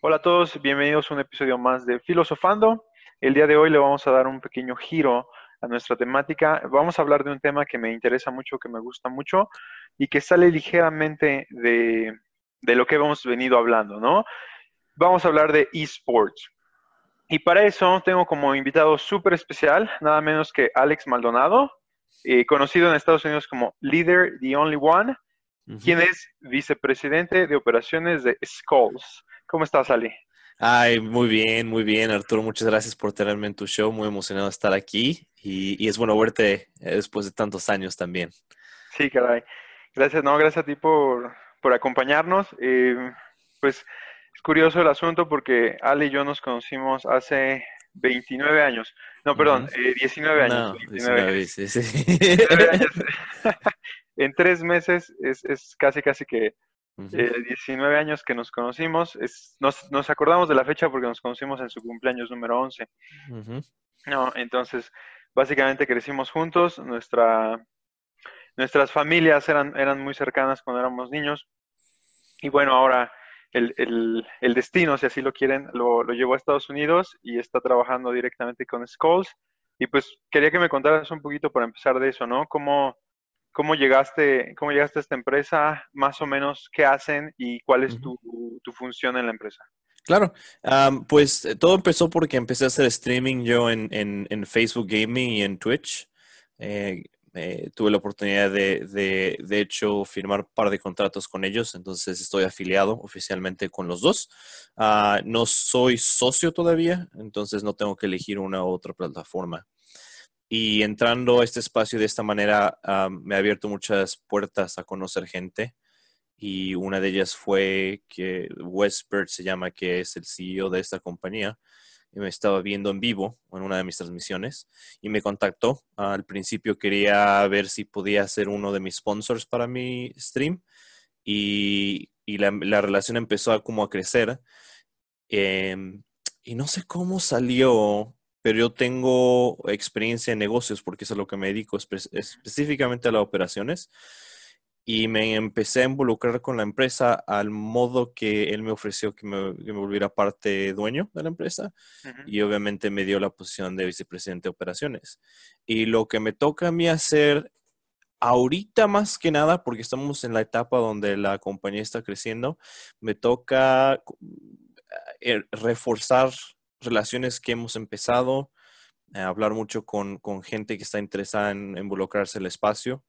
Hola a todos, bienvenidos a un episodio más de Filosofando. El día de hoy le vamos a dar un pequeño giro a nuestra temática. Vamos a hablar de un tema que me interesa mucho, que me gusta mucho y que sale ligeramente de, de lo que hemos venido hablando, ¿no? Vamos a hablar de esports. Y para eso tengo como invitado súper especial, nada menos que Alex Maldonado, eh, conocido en Estados Unidos como Leader The Only One, quien es vicepresidente de operaciones de Skulls. ¿Cómo estás, Ali? Ay, muy bien, muy bien, Arturo. Muchas gracias por tenerme en tu show. Muy emocionado de estar aquí y, es bueno verte eh, después de tantos años también. Sí, caray. Gracias, no, gracias a ti por, acompañarnos. Eh, pues es curioso el asunto porque Ali y yo nos conocimos hace 29 años. No, perdón, 19 años. No, 19, Sí, sí. en tres meses es, es casi, casi que 19 eh, años que nos conocimos. Es, nos, nos, acordamos de la fecha porque nos conocimos en su cumpleaños número 11. No, entonces, básicamente crecimos juntos. Nuestra, nuestras familias eran, eran muy cercanas cuando éramos niños. Y bueno, ahora el, el, el destino, si así lo quieren, lo, lo, llevó a Estados Unidos y está trabajando directamente con Skulls. Y pues quería que me contaras un poquito para empezar de eso, ¿no? ¿Cómo, ¿Cómo llegaste, ¿Cómo llegaste a esta empresa? Más o menos, ¿qué hacen y cuál es tu, función en la empresa? Claro, pues eh, todo empezó porque empecé a hacer streaming yo en, en, Facebook Gaming y en Twitch. Eh, eh, tuve la oportunidad de, de, de, hecho, firmar un par de contratos con ellos, entonces estoy afiliado oficialmente con los dos. Ah, no soy socio todavía, entonces no tengo que elegir una u otra plataforma. Y entrando a este espacio de esta manera me ha abierto muchas puertas a conocer gente. Y una de ellas fue que Westbird se llama, que es el CEO de esta compañía. Y me estaba viendo en vivo en una de mis transmisiones y me contactó. Al principio quería ver si podía ser uno de mis sponsors para mi stream. Y, y la, la, relación empezó a como a crecer. Em, y no sé cómo salió pero yo tengo experiencia en negocios porque es a lo que me dedico específicamente a las operaciones y me empecé a involucrar con la empresa al modo que él me ofreció que me, volviera parte dueño de la empresa y obviamente me dio la posición de vicepresidente de operaciones. Y lo que me toca a mí hacer ahorita más que nada, porque estamos en la etapa donde la compañía está creciendo, me toca eh, reforzar relaciones que hemos empezado, a hablar mucho con, gente que está interesada en involucrarse en el espacio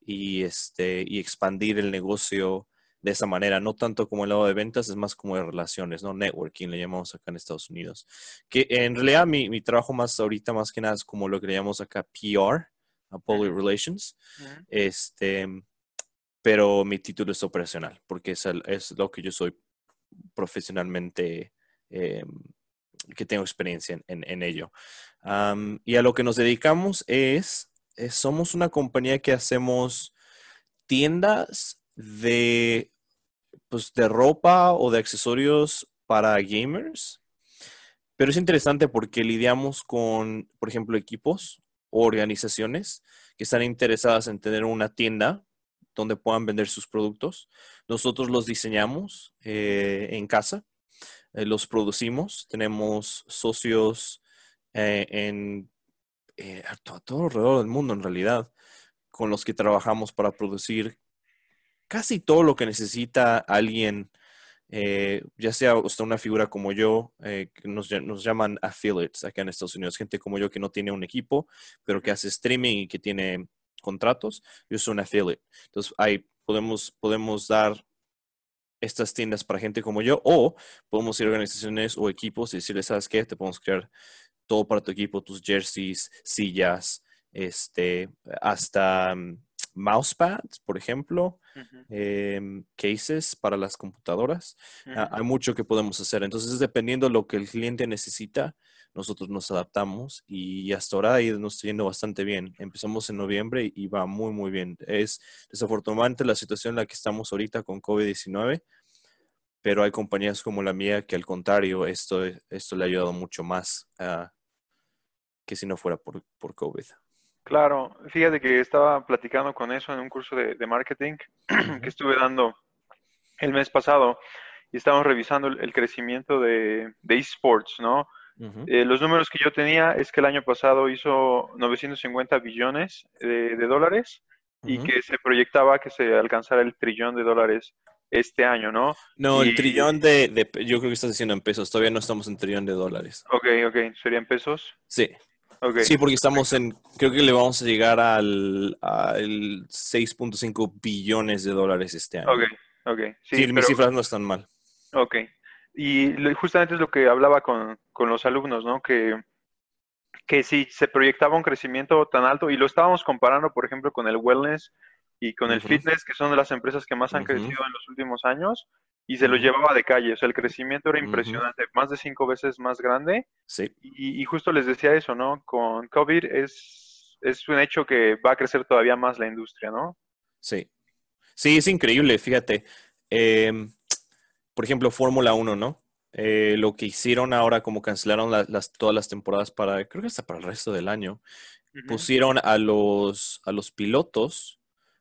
y, este, y expandir el negocio de esa manera, no tanto como el lado de ventas, es más como de relaciones, ¿no? Networking le llamamos acá en Estados Unidos. Que en realidad mi, mi trabajo más ahorita, más que nada, es como lo que le llamamos acá PR, Public Relations. Este, pero mi título es operacional, porque es, es lo que yo soy profesionalmente eh, que tengo experiencia en, ello. y a lo que nos dedicamos es, somos una compañía que hacemos tiendas de, pues, de ropa o de accesorios para gamers. Pero es interesante porque lidiamos con, por ejemplo, equipos o organizaciones que están interesadas en tener una tienda donde puedan vender sus productos. Nosotros los diseñamos eh, en casa eh, los producimos. Tenemos socios eh, en eh, a, todo alrededor del mundo, en realidad, con los que trabajamos para producir casi todo lo que necesita alguien, ya sea una figura como yo, que nos, nos, llaman affiliates acá en Estados Unidos, gente como yo que no tiene un equipo, pero que hace streaming y que tiene contratos, yo soy un affiliate. Entonces, ahí podemos, podemos dar estas tiendas para gente como yo, o podemos ir a organizaciones o equipos y decirles, ¿sabes qué? Te podemos crear todo para tu equipo, tus jerseys, sillas, este, hasta mm, mousepads, por ejemplo, em, cases para las computadoras. Ah, hay mucho que podemos hacer. Entonces, dependiendo de lo que el cliente necesita, nosotros nos adaptamos y hasta ahora nos está yendo bastante bien. Empezamos en noviembre y va muy, muy bien. Es desafortunadamente la situación en la que estamos ahorita con COVID-19, pero hay compañías como la mía que al contrario, esto, esto le ha ayudado mucho más que si no fuera por, por COVID. Claro, fíjate que estaba platicando con eso en un curso de, marketing que estuve dando el mes pasado y estábamos revisando el, crecimiento de, de esports, ¿no? Eh, los números que yo tenía es que el año pasado hizo 950 billones de, dólares y que se proyectaba que se alcanzara el trillón de dólares este año, ¿no? No, el trillón de, yo creo que estás diciendo en pesos, todavía no estamos en trillón de dólares. Ok, ok, ¿serían pesos? Sí. Sí, porque estamos en, creo que le vamos a llegar al, al 6.5 billones de dólares este año. Ok, ok. Sí, mis cifras no están mal. Ok. Y justamente es lo que hablaba con, los alumnos, ¿no? Que, que si se proyectaba un crecimiento tan alto, y lo estábamos comparando, por ejemplo, con el wellness y con el fitness, que son de las empresas que más han crecido en los últimos años, y se lo llevaba de calle. O sea, el crecimiento era impresionante, más de cinco veces más grande. Sí. Y, justo les decía eso, ¿no? Con COVID es, es un hecho que va a crecer todavía más la industria, ¿no? Sí. Sí, es increíble, fíjate. Eh, por ejemplo, Fórmula 1, ¿no? Eh, lo que hicieron ahora, como cancelaron las, todas las temporadas para, creo que hasta para el resto del año, pusieron a los, a los pilotos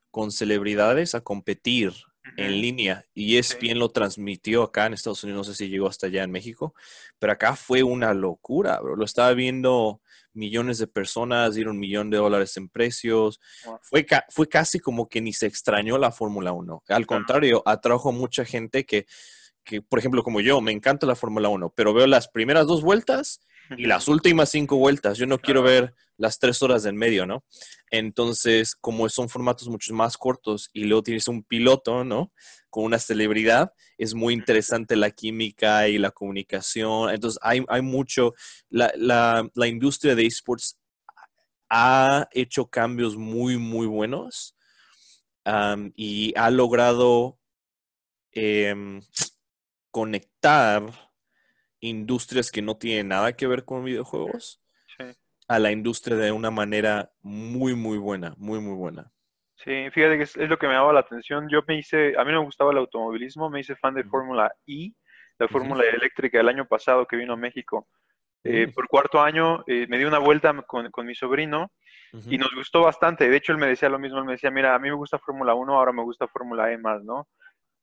con celebridades a competir en línea y ESPN lo transmitió acá en Estados Unidos, no sé si llegó hasta allá en México, pero acá fue una locura, bro. Lo estaba viendo millones de personas, dieron un millón de dólares en precios. Fue, fue casi como que ni se extrañó la Fórmula 1. Al contrario, atrajo mucha gente que que, por ejemplo, como yo, me encanta la Fórmula 1, pero veo las primeras dos vueltas y las últimas cinco vueltas. Yo no quiero ver las tres horas del medio, ¿no? Entonces, como son formatos mucho más cortos y luego tienes un piloto, ¿no? Con una celebridad, es muy interesante la química y la comunicación. Entonces, hay, hay mucho, la, la, la industria de esports ha hecho cambios muy, muy buenos y ha logrado eh, conectar industrias que no tienen nada que ver con videojuegos a la industria de una manera muy, muy buena, muy, muy buena. Sí, fíjate que es, lo que me daba la atención. Yo me hice, a mí no me gustaba el automovilismo, me hice fan de Fórmula E, la Fórmula Eléctrica del año pasado que vino a México. Eh, por cuarto año eh, me di una vuelta con, mi sobrino y nos gustó bastante. De hecho, él me decía lo mismo, él me decía, mira, a mí me gusta Fórmula 1, ahora me gusta Fórmula E más, ¿no?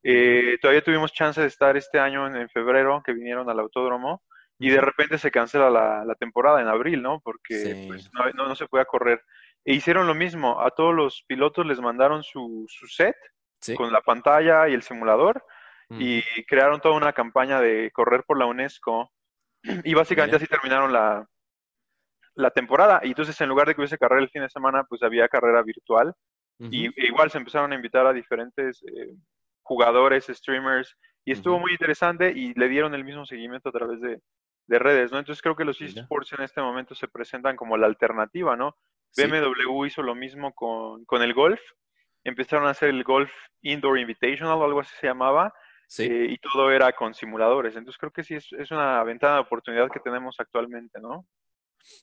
Eh, todavía tuvimos chance de estar este año en, febrero, que vinieron al autódromo, y de repente se cancela la, temporada en abril, ¿no? Porque pues, no, se podía correr. E hicieron lo mismo, a todos los pilotos les mandaron su, set con la pantalla y el simulador, y crearon toda una campaña de correr por la UNESCO, y básicamente así terminaron la, la temporada. Y entonces, en lugar de que hubiese carrera el fin de semana, pues había carrera virtual. Y e igual se empezaron a invitar a diferentes eh, jugadores, streamers, y estuvo muy interesante y le dieron el mismo seguimiento a través de, redes, ¿no? Entonces creo que los esports en este momento se presentan como la alternativa, ¿no? BMW hizo lo mismo con, el golf, empezaron a hacer el golf Indoor Invitational o algo así se llamaba, eh, y todo era con simuladores. Entonces creo que sí es, es, una ventana de oportunidad que tenemos actualmente, ¿no?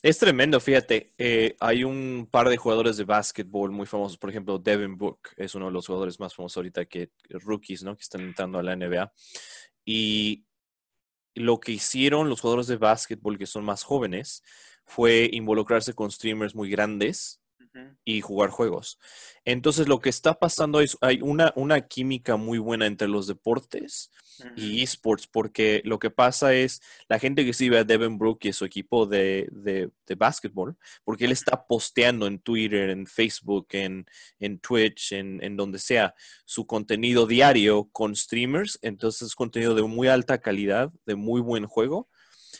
Es tremendo, fíjate. Eh, hay un par de jugadores de básquetbol muy famosos. Por ejemplo, Devin Book es uno de los jugadores más famosos ahorita que rookies, ¿no? Que están entrando a la NBA. Y lo que hicieron los jugadores de básquetbol que son más jóvenes fue involucrarse con streamers muy grandes y jugar juegos. Entonces, lo que está pasando es, hay una, una química muy buena entre los deportes y esports, porque lo que pasa es, la gente que sigue a Devin Brook y su equipo de, de, de básquetbol, porque él está posteando en Twitter, en Facebook, en, en Twitch, en, en, donde sea, su contenido diario con streamers, entonces es contenido de muy alta calidad, de muy buen juego,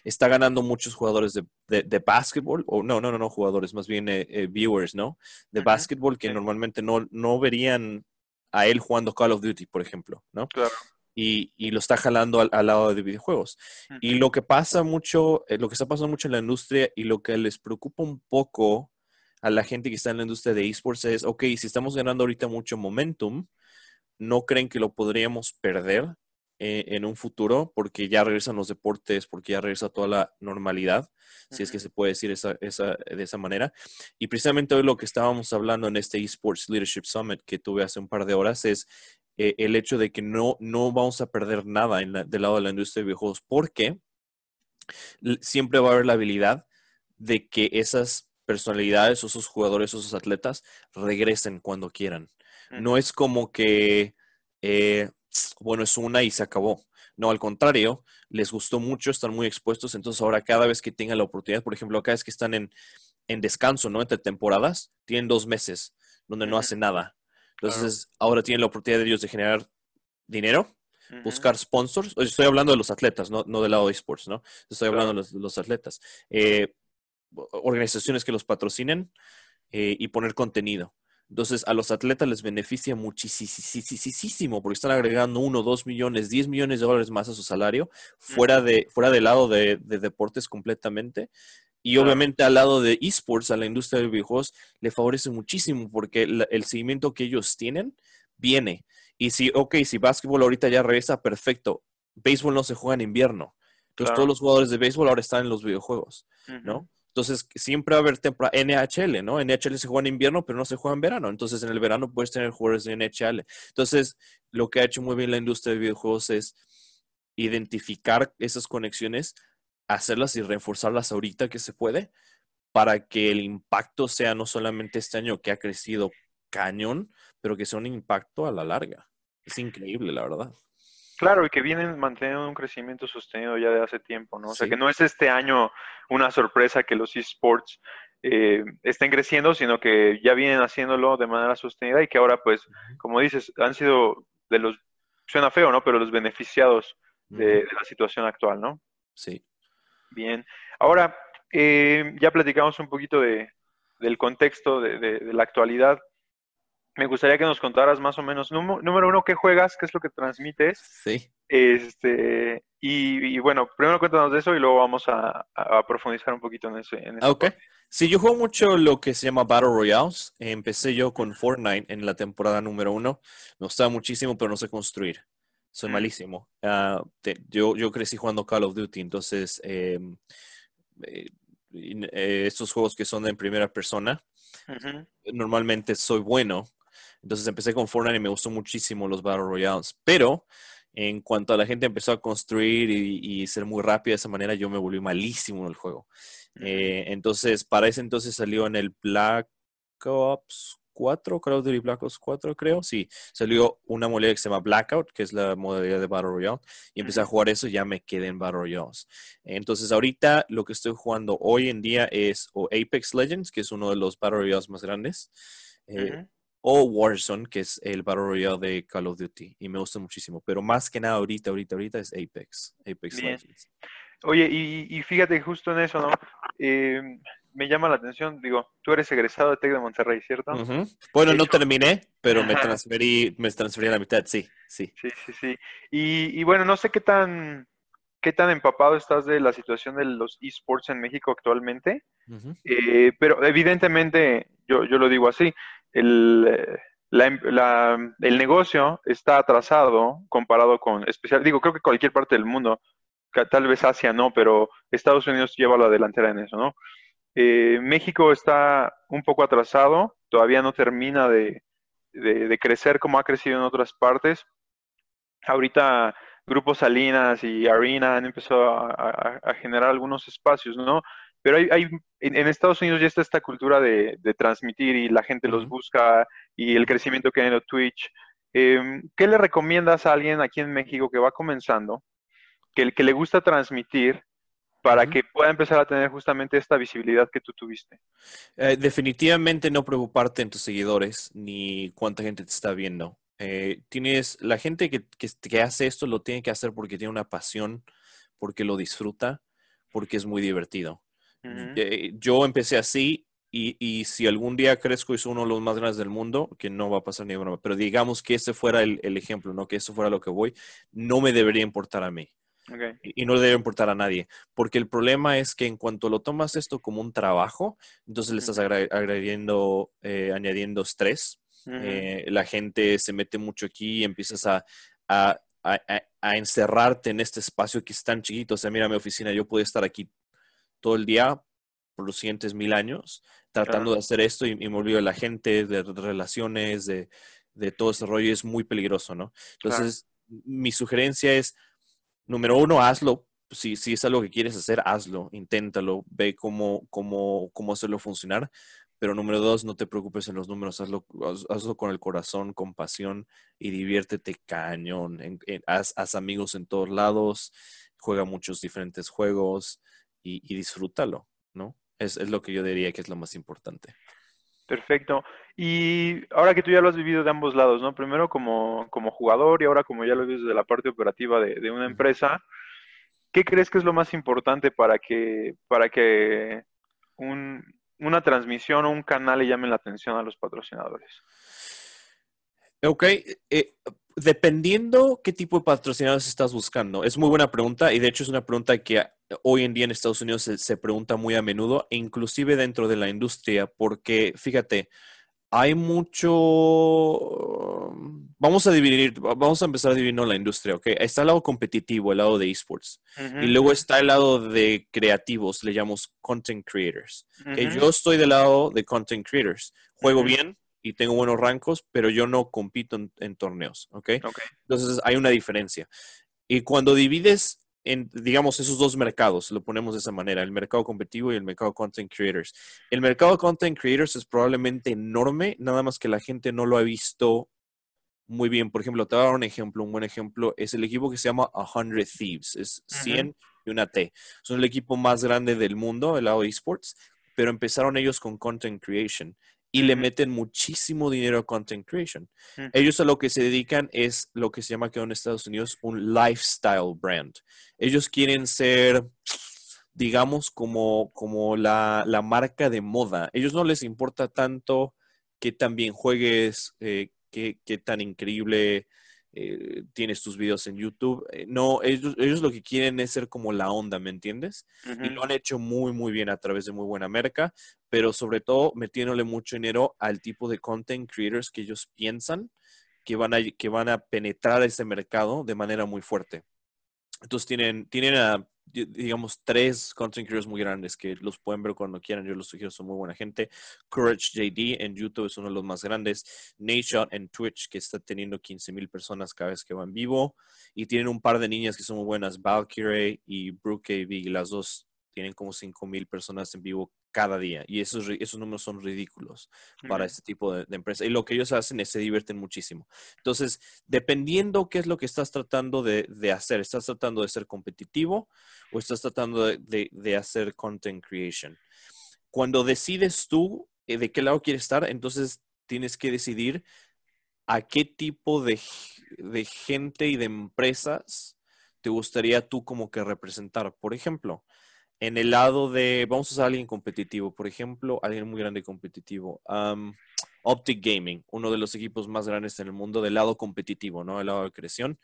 está ganando muchos jugadores de, de, básquetbol, o no, no, no, no jugadores, más bien eh, eh, viewers, ¿no? De básquetbol que normalmente no, no verían a él jugando Call of Duty, por ejemplo, ¿no? Claro. Y, y, lo está jalando al, lado de videojuegos. Y lo que pasa mucho, eh, lo que está pasando mucho en la industria y lo que les preocupa un poco a la gente que está en la industria de esports es, ok, si estamos ganando ahorita mucho momentum, ¿no creen que lo podríamos perder eh, en un futuro, porque ya regresan los deportes, porque ya regresa toda la normalidad, si es que se puede decir esa, esa, de esa manera. Y precisamente hoy lo que estábamos hablando en este eSports Leadership Summit que tuve hace un par de horas es eh, el hecho de que no, no vamos a perder nada en del lado de la industria de videojuegos, porque siempre va a haber la habilidad de que esas personalidades o esos jugadores o esos atletas regresen cuando quieran. No es como que eh, bueno, es una y se acabó. No, al contrario, les gustó mucho, están muy expuestos, entonces ahora cada vez que tengan la oportunidad, por ejemplo, cada vez que están en, descanso, ¿no? Entre temporadas, tienen dos meses donde no hacen nada. Entonces, ahora tienen la oportunidad de ellos de generar dinero, buscar sponsors. Estoy hablando de los atletas, no, no del lado de esports, ¿no? Estoy hablando de, los, atletas. Eh, organizaciones que los patrocinen eh, y poner contenido. Entonces, a los atletas les beneficia muchísimo porque están agregando uno, dos millones, diez millones de dólares más a su salario, fuera, de, fuera del lado de, deportes completamente. Y obviamente al lado de esports, a la industria de videojuegos, le favorece muchísimo porque el, seguimiento que ellos tienen viene. Y si, ok, si básquetbol ahorita ya regresa, perfecto. Béisbol no se juega en invierno. Entonces todos los jugadores de béisbol ahora están en los videojuegos, ¿no? Entonces, siempre va a haber temporada NHL, ¿no? NHL se juega en invierno, pero no se juega en verano. Entonces, en el verano puedes tener jugadores de NHL. Entonces, lo que ha hecho muy bien la industria de videojuegos es identificar esas conexiones, hacerlas y reforzarlas ahorita que se puede, para que el impacto sea no solamente este año que ha crecido cañón, pero que sea un impacto a la larga. Es increíble, la verdad. Claro, y que vienen manteniendo un crecimiento sostenido ya de hace tiempo, ¿no? O sea, que no es este año una sorpresa que los esports eh, estén creciendo, sino que ya vienen haciéndolo de manera sostenida y que ahora, pues, como dices, han sido de los, suena feo, ¿no? Pero los beneficiados de, la situación actual, ¿no? Sí. Bien. Ahora, eh, ya platicamos un poquito de, del contexto de, de la actualidad me gustaría que nos contaras más o menos, número uno, qué juegas, qué es lo que transmites. Sí. Este, y, bueno, primero cuéntanos de eso y luego vamos a, profundizar un poquito en eso. En ok. Sí, yo juego mucho lo que se llama Battle Royales. Empecé yo con Fortnite en la temporada número uno. Me gustaba muchísimo, pero no sé construir. Soy mm. malísimo. Ah, yo, yo crecí jugando Call of Duty, entonces em, eh, eh, estos juegos que son en primera persona, normalmente soy bueno, entonces empecé con Fortnite y me gustó muchísimo los Battle Royales. Pero en cuanto a la gente empezó a construir y, ser muy rápido de esa manera, yo me volví malísimo en el juego. Eh, entonces, para ese entonces salió en el Black Ops 4, Call of Duty Black Ops 4, creo. Sí, salió una modalidad que se llama Blackout, que es la modalidad de Battle Royale. Y empecé a jugar eso y ya me quedé en Battle Royales. Entonces, ahorita lo que estoy jugando hoy en día es o Apex Legends, que es uno de los Battle Royales más grandes. Eh, o Warzone, que es el Battle Royale de Call of Duty. Y me gusta muchísimo. Pero más que nada ahorita, ahorita, ahorita es Apex. Apex Legends. Oye, y, fíjate justo en eso, ¿no? Eh, me llama la atención, digo, tú eres egresado de TEC de Monterrey, ¿cierto? Bueno, no terminé, pero me transferí, me transferí a la mitad, sí, sí. Sí, sí, sí. Y, bueno, no sé qué tan, qué tan empapado estás de la situación de los esports en México actualmente, eh, pero evidentemente, yo, yo lo digo así, el, el negocio está atrasado comparado con, especial, digo, creo que cualquier parte del mundo, tal vez Asia no, pero Estados Unidos lleva la delantera en eso, ¿no? Eh, México está un poco atrasado, todavía no termina de, crecer como ha crecido en otras partes. Ahorita Grupo Salinas y Arena han empezado a generar algunos espacios, ¿no? Pero hay, hay en, Estados Unidos ya está esta cultura de, transmitir y la gente los busca y el crecimiento que hay en Twitch. Em, ¿Qué le recomiendas a alguien aquí en México que va comenzando, que, que le gusta transmitir, para que pueda empezar a tener justamente esta visibilidad que tú tuviste? Eh, definitivamente no preocuparte en tus seguidores ni cuánta gente te está viendo. Eh, tienes la gente que, que, hace esto lo tiene que hacer porque tiene una pasión, porque lo disfruta, porque es muy divertido. Eh, yo empecé así y, si algún día crezco y soy uno de los más grandes del mundo, que no va a pasar ni broma, pero digamos que ese fuera el, ejemplo, ¿no? Que eso fuera lo que voy, no me debería importar a mí. Y, no le debe importar a nadie. Porque el problema es que en cuanto lo tomas esto como un trabajo, entonces le estás agrediendo, eh, añadiendo estrés. Eh, la gente se mete mucho aquí y empiezas a, a, a, encerrarte en este espacio que es tan chiquito. O sea, mira mi oficina, yo puedo estar aquí todo el día por los siguientes mil años tratando de hacer esto y, me olvido de la gente, de relaciones, de, todo ese rollo. Es muy peligroso, ¿no? Entonces, mi sugerencia es, número uno, hazlo. Si, si es algo que quieres hacer, hazlo, inténtalo, ve cómo, cómo, cómo hacerlo funcionar. Pero número dos, no te preocupes en los números, hazlo, hazlo con el corazón, con pasión y diviértete cañón. haz, amigos en todos lados, juega muchos diferentes juegos y, disfrútalo, ¿no? Es, es lo que yo diría que es lo más importante. Perfecto. Y ahora que tú ya lo has vivido de ambos lados, ¿no? Primero como, como jugador y ahora como ya lo vives desde la parte operativa de, de, una empresa, ¿qué crees que es lo más importante para que, para que un, una transmisión o un canal le llamen la atención a los patrocinadores? Ok, eh, dependiendo qué tipo de patrocinadores estás buscando, es muy buena pregunta y de hecho es una pregunta que hoy en día en Estados Unidos se, pregunta muy a menudo, e inclusive dentro de la industria, porque fíjate, hay mucho, vamos a dividir, vamos a empezar a dividir la industria, ¿ok? Está el lado competitivo, el lado de esports, y luego está el lado de creativos, le llamamos content creators. que Yo estoy del lado de content creators, juego bien y tengo buenos rankos, pero yo no compito en, en torneos, ¿ok? Entonces hay una diferencia. Y cuando divides en, digamos, esos dos mercados, lo ponemos de esa manera, el mercado competitivo y el mercado content creators. El mercado content creators es probablemente enorme, nada más que la gente no lo ha visto muy bien. Por ejemplo, te voy a dar un ejemplo, un buen ejemplo, es el equipo que se llama 100 Thieves, es 100 y una T. Son el equipo más grande del mundo, el lado esports, pero empezaron ellos con content creation y le meten muchísimo dinero a content creation. Ellos a lo que se dedican es lo que se llama aquí en Estados Unidos un lifestyle brand. Ellos quieren ser, digamos, como, como la, marca de moda. Ellos no les importa tanto que tan bien juegues, eh, qué, tan increíble eh, tienes tus videos en YouTube. Eh, no, ellos, ellos, lo que quieren es ser como la onda, ¿me entiendes? Y lo han hecho muy, muy bien a través de muy buena merca, pero sobre todo metiéndole mucho dinero al tipo de content creators que ellos piensan que van a, que van a penetrar ese mercado de manera muy fuerte. Entonces tienen, tienen a digamos, tres content creators muy grandes que los pueden ver cuando quieran. Yo los sugiero, son muy buena gente. Courage JD en YouTube es uno de los más grandes. Nate en Twitch, que está teniendo 15 mil personas cada vez que van vivo. Y tienen un par de niñas que son muy buenas, Valkyrie y Brooke AV. Las dos tienen como 5 mil personas en vivo cada día. Y esos, esos números son ridículos para este tipo de, empresa. Y lo que ellos hacen es se divierten muchísimo. Entonces, dependiendo qué es lo que estás tratando de, hacer, ¿estás tratando de ser competitivo o estás tratando de, hacer content creation? Cuando decides tú eh, de qué lado quieres estar, entonces tienes que decidir a qué tipo de, de gente y de empresas te gustaría tú como que representar. Por ejemplo, en el lado de, vamos a usar a alguien competitivo, por ejemplo, alguien muy grande competitivo. Optic Gaming, uno de los equipos más grandes en el mundo del lado competitivo, ¿no? Del lado de creación.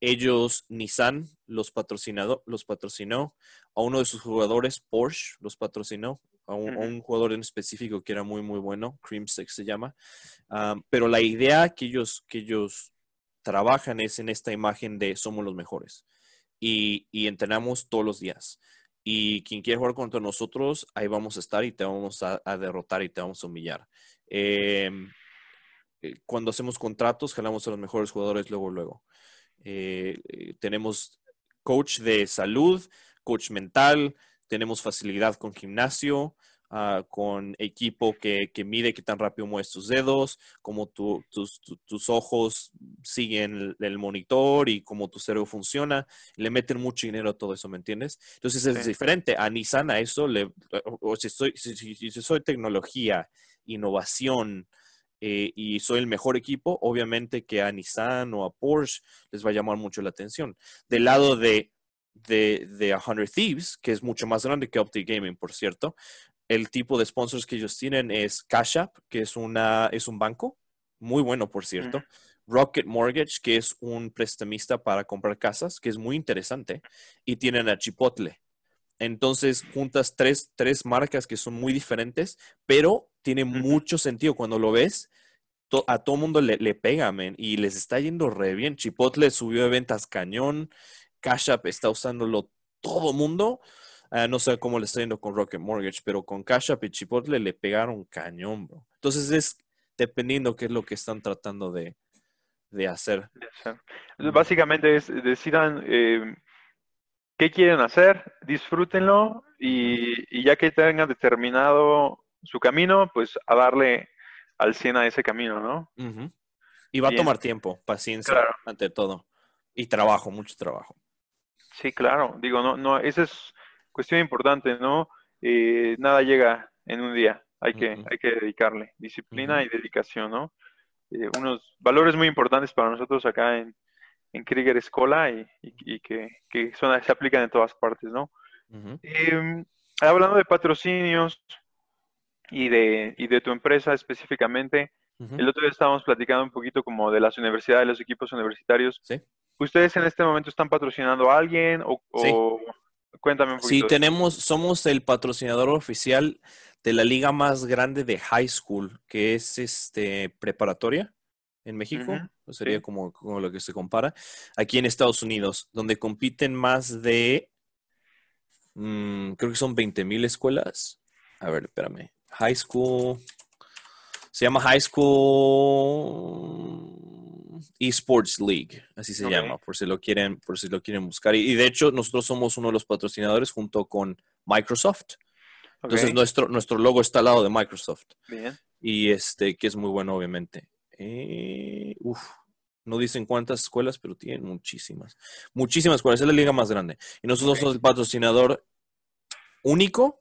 Ellos, Nissan, los, patrocinado, los patrocinó. A uno de sus jugadores, Porsche, los patrocinó. A un, jugador en específico que era muy, muy bueno, Creamstick se llama. pero la idea que ellos, que ellos trabajan es en esta imagen de somos los mejores. Y, y entrenamos todos los días. Y quien quiere jugar contra nosotros, ahí vamos a estar y te vamos a, derrotar y te vamos a humillar. Em, eh, cuando hacemos contratos, jalamos a los mejores jugadores luego, luego. Eh, eh, tenemos coach de salud, coach mental, tenemos facilidad con gimnasio, Ah, con equipo que, mide qué tan rápido mueves tus dedos, cómo tus, ojos siguen el, monitor y cómo tu cerebro funciona. Le meten mucho dinero a todo eso, ¿me entiendes? Entonces es diferente. A Nissan, a eso, le, o si, soy, si, soy tecnología, innovación, eh, y soy el mejor equipo, obviamente que a Nissan o a Porsche les va a llamar mucho la atención. Del lado de, de, de 100 Thieves, que es mucho más grande que Optic Gaming, por cierto, el tipo de sponsors que ellos tienen es Cash App, que es, una, es un banco, muy bueno, por cierto. Rocket Mortgage, que es un prestamista para comprar casas, que es muy interesante. Y tienen a Chipotle. Entonces, juntas tres, tres marcas que son muy diferentes, pero tiene mucho sentido cuando lo ves. a todo mundo le, le pega, man, y les está yendo re bien. Chipotle subió de ventas cañón. Cash App está usándolo todo mundo. Ah, no sé cómo le está yendo con Rocket Mortgage, pero con Cash App y Chipotle le pegaron cañón, bro. Entonces es dependiendo qué es lo que están tratando de, hacer. Básicamente es decidan eh, qué quieren hacer, disfrútenlo y, ya que tengan determinado su camino, pues a darle al 100 a ese camino, ¿no? Y va a tomar tiempo, paciencia ante todo. Y trabajo, mucho trabajo. Sí, claro. Digo, no, no, esa es cuestión importante, ¿no? Eh, nada llega en un día. Hay que, hay que dedicarle disciplina y dedicación, ¿no? Eh, unos valores muy importantes para nosotros acá en, en Krieger Escola y, y, que, que son, se aplican en todas partes, ¿no? Em, hablando de patrocinios y de, y de tu empresa específicamente, el otro día estábamos platicando un poquito como de las universidades, los equipos universitarios. Sí. ¿Ustedes en este momento están patrocinando a alguien o, cuéntame un poquito? Sí, tenemos, somos el patrocinador oficial de la liga más grande de high school, que es este preparatoria en México, sería como, como, lo que se compara, aquí en Estados Unidos, donde compiten más de, mm, creo que son 20 mil escuelas. A ver, espérame. High School, se llama High School Esports League, así se llama, por si lo quieren, por si lo quieren buscar. Y, de hecho, nosotros somos uno de los patrocinadores junto con Microsoft. Entonces nuestro, nuestro logo está al lado de Microsoft. Bien. Y este, que es muy bueno, obviamente. Eh, no dicen cuántas escuelas, pero tienen muchísimas. Muchísimas escuelas. Es la liga más grande. Y nosotros somos el patrocinador único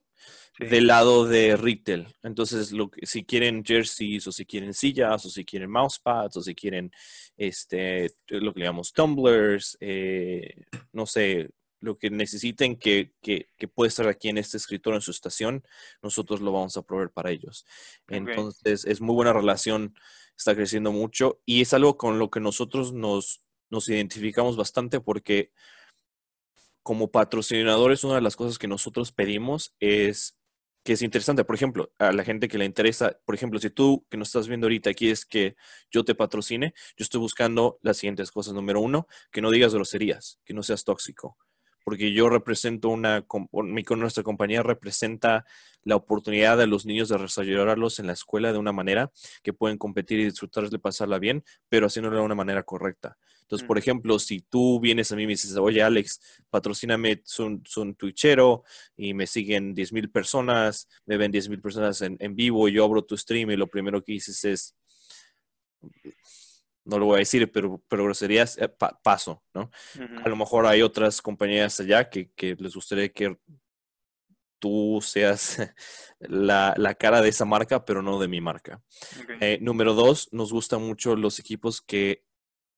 del lado de retail. Entonces, lo si quieren jerseys o si quieren sillas o si quieren mousepads o si quieren este, lo que llamamos tumblers, eh, no sé, lo que necesiten que, que, puede estar aquí en este escritorio en su estación, nosotros lo vamos a proveer para ellos. Entonces, es muy buena relación está creciendo mucho y es algo con lo que nosotros nos, nos identificamos bastante porque como patrocinadores una de las cosas que nosotros pedimos es que es interesante. Por ejemplo, a la gente que le interesa, por ejemplo, si tú que nos estás viendo ahorita quieres que yo te patrocine, yo estoy buscando las siguientes cosas. Número uno, que no digas groserías, que no seas tóxico porque yo represento una, mi, nuestra compañía representa la oportunidad de los niños de desarrollarlos en la escuela de una manera que pueden competir y disfrutar de pasarla bien, pero haciéndolo de una manera correcta. Entonces, por ejemplo, si tú vienes a mí y me dices, oye, Alex, patrocíname, son, son twitchero y me siguen 10 mil personas, me ven 10 mil personas en, en vivo y yo abro tu stream y lo primero que dices es, no lo voy a decir, pero, pero groserías, eh, paso, ¿no? A lo mejor hay otras compañías allá que, les gustaría que tú seas la, cara de esa marca, pero no de mi marca. Eh, número dos, nos gustan mucho los equipos que,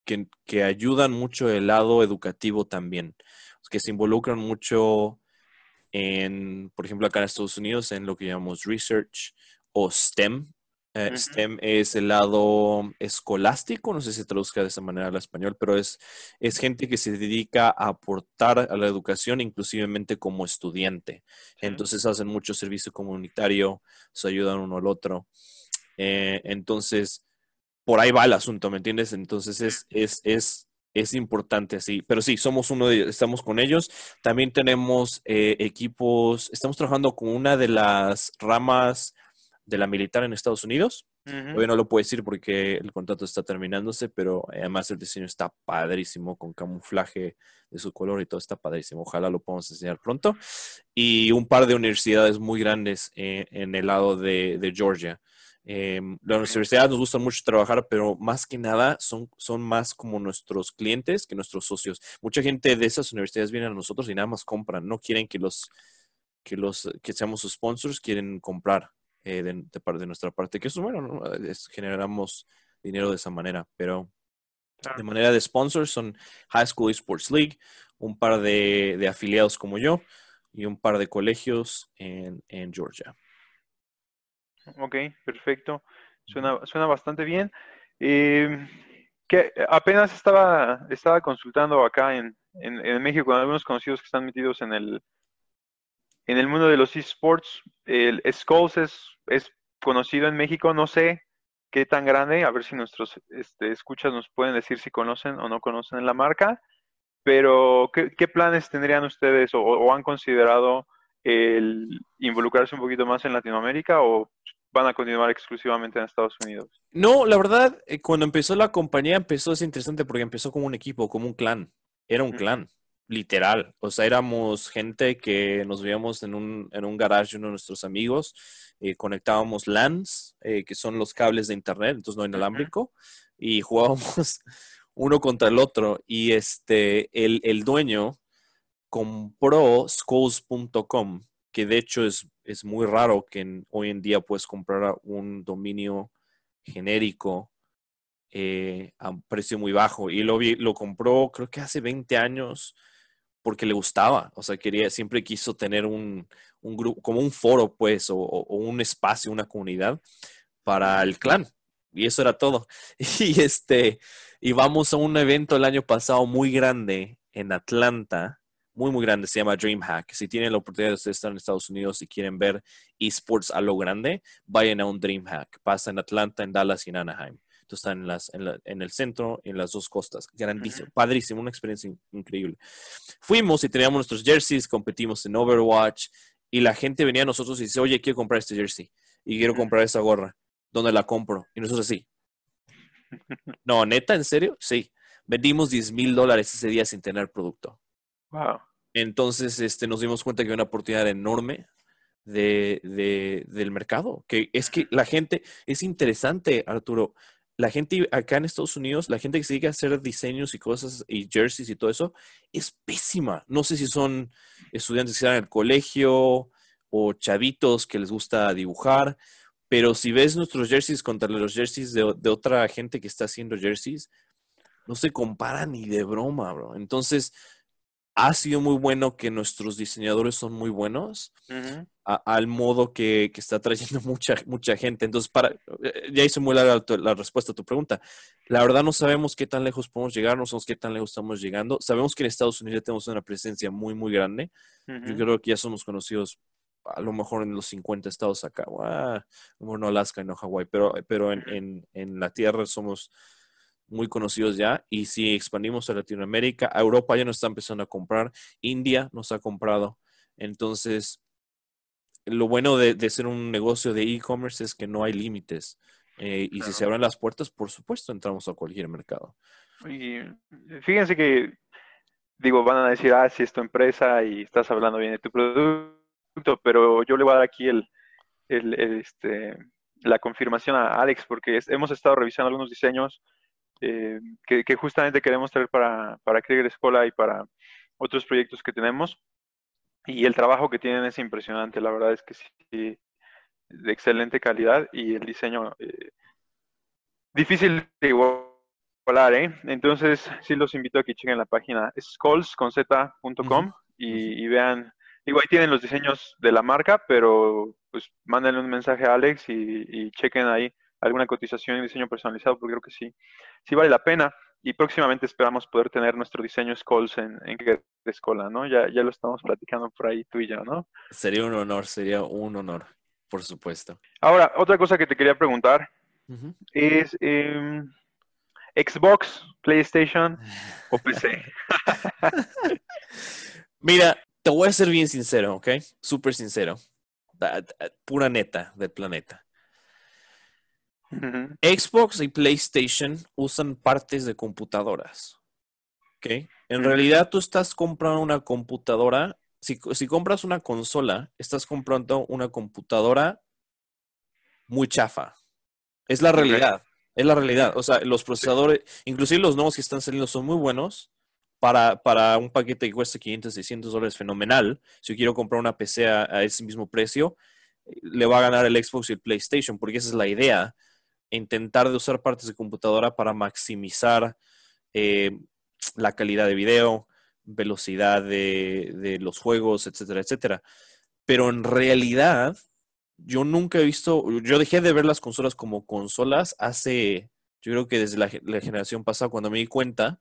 que, ayudan mucho el lado educativo también, que se involucran mucho en, por ejemplo, acá en Estados Unidos, en lo que llamamos research o STEM, eh, STEM es el lado escolástico, no sé si se traduzca de esa manera al español, pero es, es gente que se dedica a aportar a la educación, inclusivemente como estudiante. Entonces hacen mucho servicio comunitario, se ayudan uno al otro. Eh, entonces, por ahí va el asunto, ¿me entiendes? Entonces es, es, es, es importante así. Pero sí, somos uno de estamos con ellos. También tenemos eh, equipos, estamos trabajando con una de las ramas de la militar en Estados Unidos. Hoy no lo puedo decir porque el contrato está terminándose, pero además el diseño está padrísimo con camuflaje de su color y todo está padrísimo. Ojalá lo podamos enseñar pronto. Y un par de universidades muy grandes eh, en el lado de, Georgia. Eh, las universidades nos gustan mucho trabajar, pero más que nada son, son más como nuestros clientes que nuestros socios. Mucha gente de esas universidades viene a nosotros y nada más compran. No quieren que los que los que seamos sus sponsors, quieren comprar eh, de, de, nuestra parte, que eso, bueno, generamos dinero de esa manera, pero de manera de sponsors son High School Esports League, un par de, afiliados como yo y un par de colegios en, Georgia. Ok, perfecto. Suena, suena bastante bien. Em, que apenas estaba, estaba consultando acá en, en, México con algunos conocidos que están metidos en el, en el mundo de los esports, el Skulls es, es conocido en México, no sé qué tan grande, a ver si nuestros este, escuchas nos pueden decir si conocen o no conocen la marca, pero ¿qué, planes tendrían ustedes o, han considerado el involucrarse un poquito más en Latinoamérica o van a continuar exclusivamente en Estados Unidos? No, la verdad, eh, cuando empezó la compañía empezó, es interesante porque empezó como un equipo, como un clan, era un clan. Literal. O sea, éramos gente que nos veíamos en un, en un garage de uno de nuestros amigos, eh, conectábamos LANs, eh, que son los cables de internet, entonces no inalámbrico, y jugábamos uno contra el otro. Y este, el, el dueño compró schools.com, que de hecho es, es muy raro que hoy en día puedes comprar un dominio genérico eh, a un precio muy bajo. Y lo, lo compró creo que hace 20 años porque le gustaba, o sea, quería, siempre quiso tener un, un grupo, como un foro, pues, o, un espacio, una comunidad para el clan. Y eso era todo. Y este, y vamos a un evento el año pasado muy grande en Atlanta, muy, muy grande, se llama DreamHack. Si tienen la oportunidad de estar en Estados Unidos y quieren ver esports a lo grande, vayan a un DreamHack. Pasa en Atlanta, en Dallas y en Anaheim. Entonces están en, las, en, el centro, en las dos costas. Grandísimo, padrísimo, una experiencia increíble. Fuimos y teníamos nuestros jerseys, competimos en Overwatch y la gente venía a nosotros y dice, oye, quiero comprar este jersey y quiero comprar esa gorra. ¿Dónde la compro? Y nosotros así. No, neta, ¿en serio? Sí. Vendimos 10 mil dólares ese día sin tener producto. Wow. Entonces este, nos dimos cuenta que había una oportunidad enorme de, del mercado. Que es que la gente, es interesante, Arturo, la gente acá en Estados Unidos, la gente que se dedica a hacer diseños y cosas y jerseys y todo eso, es pésima. No sé si son estudiantes que están en el colegio o chavitos que les gusta dibujar, pero si ves nuestros jerseys contra los jerseys de, otra gente que está haciendo jerseys, no se comparan ni de broma, bro. Entonces, ha sido muy bueno que nuestros diseñadores son muy buenos al modo que, está trayendo mucha, mucha gente. Entonces, para, eh, ya hice muy larga la respuesta a tu pregunta. La verdad no sabemos qué tan lejos podemos llegar, no sabemos qué tan lejos estamos llegando. Sabemos que en Estados Unidos ya tenemos una presencia muy, muy grande. Yo creo que ya somos conocidos a lo mejor en los 50 estados acá, ah, no Alaska y no Hawái, pero, pero en, en la tierra somos muy conocidos ya. Y si expandimos a Latinoamérica, a Europa ya nos está empezando a comprar, India nos ha comprado. Entonces, lo bueno de, ser un negocio de e-commerce es que no hay límites. Eh, y si se abren las puertas, por supuesto, entramos a cualquier mercado. Y fíjense que, digo, van a decir, ah, si es tu empresa y estás hablando bien de tu producto, pero yo le voy a dar aquí el, el, este, la confirmación a Alex, porque hemos estado revisando algunos diseños eh, que, justamente queremos traer para, para Krieger Escola y para otros proyectos que tenemos. Y el trabajo que tienen es impresionante, la verdad es que sí, de excelente calidad y el diseño eh, difícil de igualar, ¿eh? Entonces, sí los invito a que chequen la página skulls.com y, y vean, digo, ahí tienen los diseños de la marca, pero pues mándenle un mensaje a Alex y, y chequen ahí alguna cotización y diseño personalizado, porque creo que sí, sí vale la pena. Y próximamente esperamos poder tener nuestro diseño Skulls en, en Escola, ¿no? Ya, ya lo estamos platicando por ahí tú y yo, ¿no? Sería un honor, sería un honor, por supuesto. Ahora, otra cosa que te quería preguntar es em, Xbox, PlayStation o PC. Mira, te voy a ser bien sincero, ¿ok? Súper sincero. Pura neta del planeta. Xbox y PlayStation usan partes de computadoras. ¿Ok? En realidad tú estás comprando una computadora. Si, compras una consola, estás comprando una computadora muy chafa. Es la realidad. Es la realidad. O sea, los procesadores, inclusive los nuevos que están saliendo son muy buenos. Para, para un paquete que cuesta 500, 600 dólares, fenomenal. Si yo quiero comprar una PC a, a ese mismo precio, le va a ganar el Xbox y el PlayStation, porque esa es la idea intentar de usar partes de computadora para maximizar eh, la calidad de video, velocidad de, los juegos, etcétera, etcétera. Pero en realidad, yo nunca he visto, yo dejé de ver las consolas como consolas hace, yo creo que desde la, generación pasada, cuando me di cuenta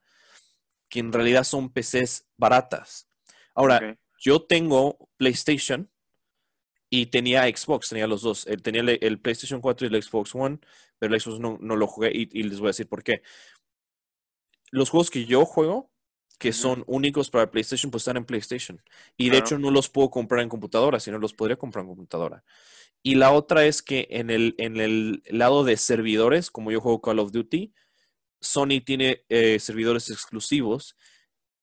que en realidad son PCs baratas. Ahora, yo tengo PlayStation y tenía Xbox, tenía los dos. Eh, tenía el, PlayStation 4 y el Xbox One, pero el Xbox no, no lo jugué y, les voy a decir por qué. Los juegos que yo juego, que son únicos para PlayStation, pues están en PlayStation. Y de hecho no los puedo comprar en computadora, sino los podría comprar en computadora. Y la otra es que en el, en el lado de servidores, como yo juego Call of Duty, Sony tiene eh, servidores exclusivos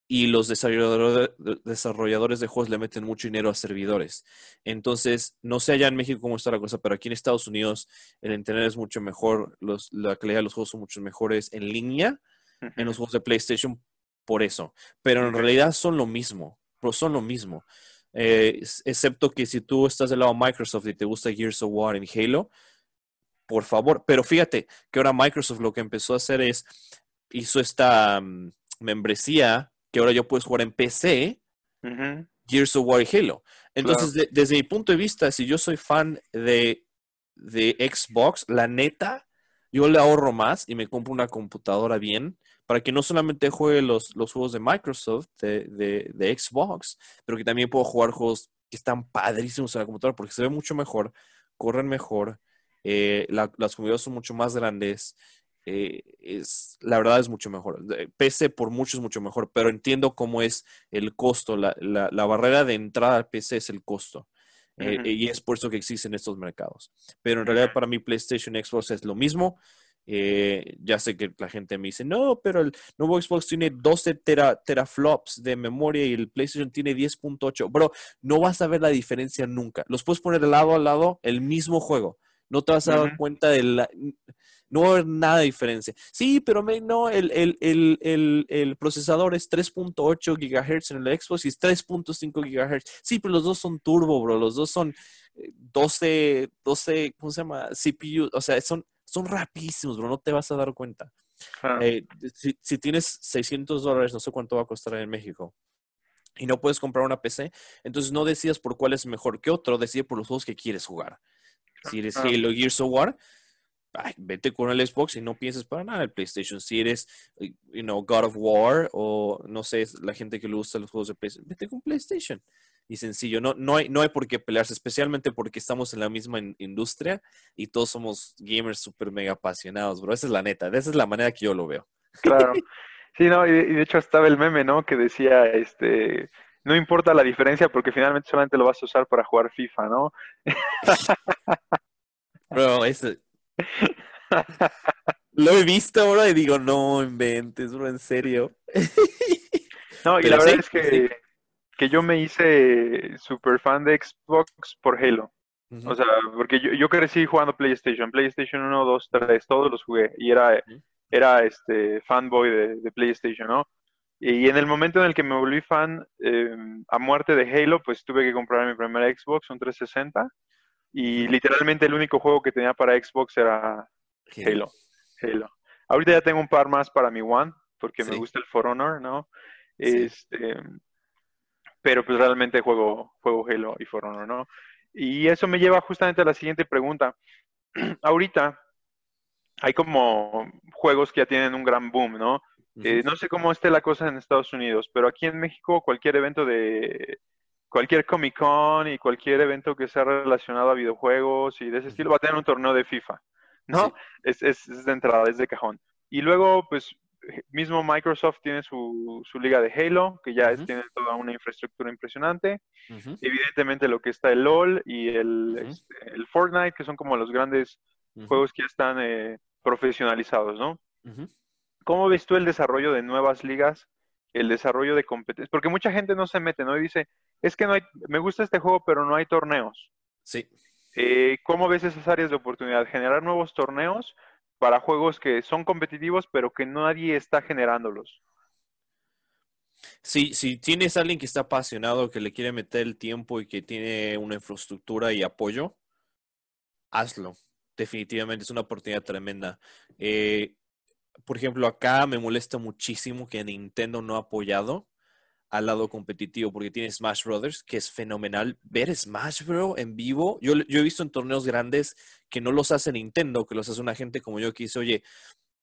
y los desarrolladores de juegos le meten mucho dinero a servidores. Entonces, no sé allá en México cómo está la cosa, pero aquí en Estados Unidos el Internet es mucho mejor, la calidad de los juegos son mucho mejores en línea en los juegos de PlayStation por eso. Pero en realidad son lo mismo, pero son lo mismo. Eh, excepto que si tú estás del lado de Microsoft y te gusta Gears of War en Halo, por favor. Pero fíjate que ahora Microsoft lo que empezó a hacer es, hizo esta mm, membresía que ahora yo puedo jugar en PC, Gears of War y Halo. Entonces, desde mi punto de vista, si yo soy fan de, de Xbox, la neta, yo le ahorro más y me compro una computadora bien para que no solamente juegue los, los juegos de Microsoft, de, de, Xbox, pero que también puedo jugar juegos que están padrísimos en la computadora porque se ve mucho mejor, corren mejor, eh, las comunidades son mucho más grandes. Eh, es, la verdad es mucho mejor. PC por mucho es mucho mejor, pero entiendo cómo es el costo. La, la, barrera de entrada al PC es el costo. Eh, y es por eso que existen estos mercados. Pero en realidad para mí PlayStation Xbox es lo mismo. Eh, ya sé que la gente me dice, no, pero el nuevo Xbox tiene 12 teraflops de memoria y el PlayStation tiene 10.8. Bro, no vas a ver la diferencia nunca. Los puedes poner lado a lado el mismo juego. No te vas a dar cuenta de la... No va a haber nada de diferencia. Sí, pero no, el, el, procesador es 3.8 GHz en el Xbox y es 3.5 GHz. Sí, pero los dos son turbo, bro. Los dos son 12, eh, 12, ¿cómo se llama? CPU. O sea, son son rapidísimos, bro, no te vas a dar cuenta. Eh, si, tienes 600 dólares, no sé cuánto va a costar en México, y no puedes comprar una PC, entonces no decidas por cuál es mejor que otro, decide por los juegos que quieres jugar. Si eres Halo Gears of War, vete con el Xbox y no pienses para nada el PlayStation. Si eres, you know, God of War o no sé, la gente que le gusta los juegos de PlayStation, vete con PlayStation y sencillo. No, no, hay, no hay por qué pelearse, especialmente porque estamos en la misma industria y todos somos gamers súper mega apasionados, bro. Esa es la neta, esa es la manera que yo lo veo. Claro. Sí, no, y, de hecho estaba el meme, ¿no? Que decía, este, no importa la diferencia porque finalmente solamente lo vas a usar para jugar FIFA, ¿no? Bro, ese... Lo he visto, bro, y digo, no inventes, bro, en serio. No, y la verdad es que que yo me hice super fan de Xbox por Halo. O sea, porque yo, yo, crecí jugando PlayStation, PlayStation 1, 2, 3, todos los jugué y era, era este fanboy de, PlayStation, ¿no? Y en el momento en el que me volví fan em, a muerte de Halo, pues tuve que comprar mi primera Xbox, un 360, y literalmente el único juego que tenía para Xbox era Halo. Halo. Ahorita ya tengo un par más para mi One, porque me gusta el For Honor, ¿no? Este, pero pues realmente juego, juego Halo y For Honor, ¿no? Y eso me lleva justamente a la siguiente pregunta. Ahorita hay como juegos que ya tienen un gran boom, ¿no? Eh, no sé cómo esté la cosa en Estados Unidos, pero aquí en México cualquier evento de cualquier Comic Con y cualquier evento que sea relacionado a videojuegos y de ese estilo va a tener un torneo de FIFA, ¿no? Es, es, es, de entrada, es de cajón. Y luego, pues mismo Microsoft tiene su, su liga de Halo, que ya tiene toda una infraestructura impresionante. Evidentemente lo que está el LOL y el, este, el Fortnite, que son como los grandes juegos que ya están eh, profesionalizados, ¿no? ¿Cómo ves tú el desarrollo de nuevas ligas, el desarrollo de competencias? Porque mucha gente no se mete, ¿no? Y dice, es que no hay, me gusta este juego, pero no hay torneos. Sí. Eh, ¿Cómo ves esas áreas de oportunidad? ¿Generar nuevos torneos para juegos que son competitivos, pero que nadie está generándolos. Sí, si tienes a alguien que está apasionado, que le quiere meter el tiempo y que tiene una infraestructura y apoyo, hazlo. Definitivamente es una oportunidad tremenda. Eh, por ejemplo, acá me molesta muchísimo que Nintendo no ha apoyado al lado competitivo, porque tiene Smash Brothers, que es fenomenal. Ver Smash Bro en vivo, yo, yo he visto en torneos grandes que no los hace Nintendo, que los hace una gente como yo que dice, oye,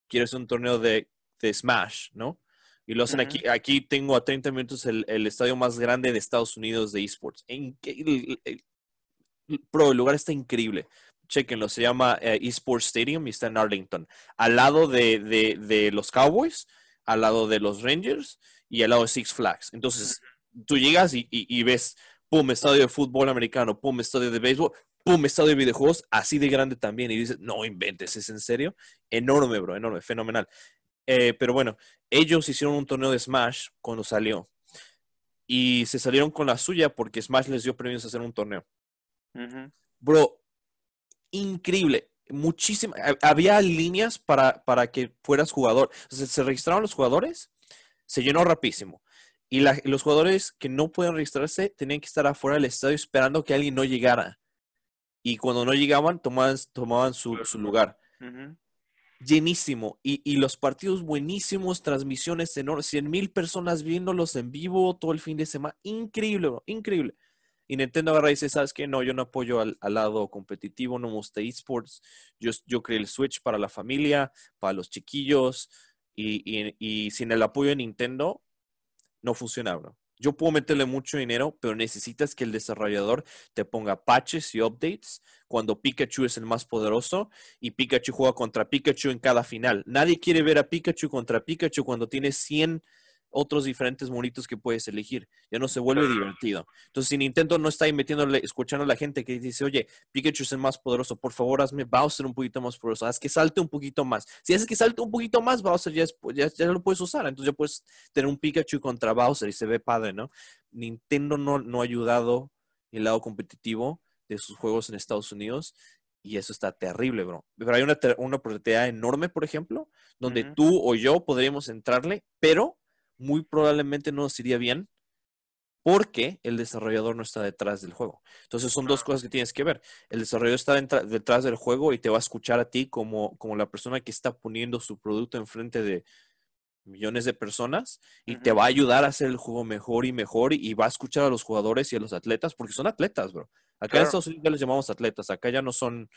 quiero hacer un torneo de, de Smash, ¿no? Y lo hacen aquí. Aquí tengo a 30 minutos el, el, estadio más grande de Estados Unidos de esports. Pro, el lugar está increíble. Chequenlo, se llama eh, Esports Stadium y está en Arlington. Al lado de, de, de los Cowboys, al lado de los Rangers y al lado de Six Flags. Entonces, tú llegas y, ves, pum, estadio de fútbol americano, pum, estadio de béisbol, pum, estadio de videojuegos, así de grande también. Y dices, no inventes, ¿es en serio? Enorme, bro, enorme, fenomenal. Eh, pero bueno, ellos hicieron un torneo de Smash cuando salió. Y se salieron con la suya porque Smash les dio premios a hacer un torneo. Bro, increíble. Muchísima. Había líneas para, para que fueras jugador. se registraron los jugadores, se llenó rapidísimo. Y los jugadores que no pueden registrarse tenían que estar afuera del estadio esperando que alguien no llegara. Y cuando no llegaban, tomaban, tomaban su, lugar. Llenísimo. Y, los partidos buenísimos, transmisiones enormes, 100 mil personas viéndolos en vivo todo el fin de semana. Increíble, bro, increíble. Y Nintendo agarra y dice, ¿sabes qué? No, yo no apoyo al, lado competitivo, no me gusta esports. Yo, yo creé el Switch para la familia, para los chiquillos. Y, y, y sin el apoyo de Nintendo, no funciona, bro. Yo puedo meterle mucho dinero, pero necesitas que el desarrollador te ponga patches y updates cuando Pikachu es el más poderoso y Pikachu juega contra Pikachu en cada final. Nadie quiere ver a Pikachu contra Pikachu cuando tiene 100 otros diferentes monitos que puedes elegir. Ya no se vuelve divertido. Entonces, si Nintendo no está ahí metiéndole, escuchando a la gente que dice, oye, Pikachu es el más poderoso, por favor, hazme Bowser un poquito más poderoso, haz que salte un poquito más. Si haces que salte un poquito más, Bowser ya, ya, ya, lo puedes usar. Entonces, ya puedes tener un Pikachu contra Bowser y se ve padre, ¿no? Nintendo no, no ha ayudado el lado competitivo de sus juegos en Estados Unidos y eso está terrible, bro. Pero hay una, una oportunidad enorme, por ejemplo, donde tú o yo podríamos entrarle, pero muy probablemente no nos iría bien porque el desarrollador no está detrás del juego. Entonces son dos cosas que tienes que ver. El desarrollador está detrás del juego y te va a escuchar a ti como, como la persona que está poniendo su producto enfrente de millones de personas y te va a ayudar a hacer el juego mejor y mejor y, va a escuchar a los jugadores y a los atletas porque son atletas, bro. Acá en Estados Unidos ya les llamamos atletas, acá ya no son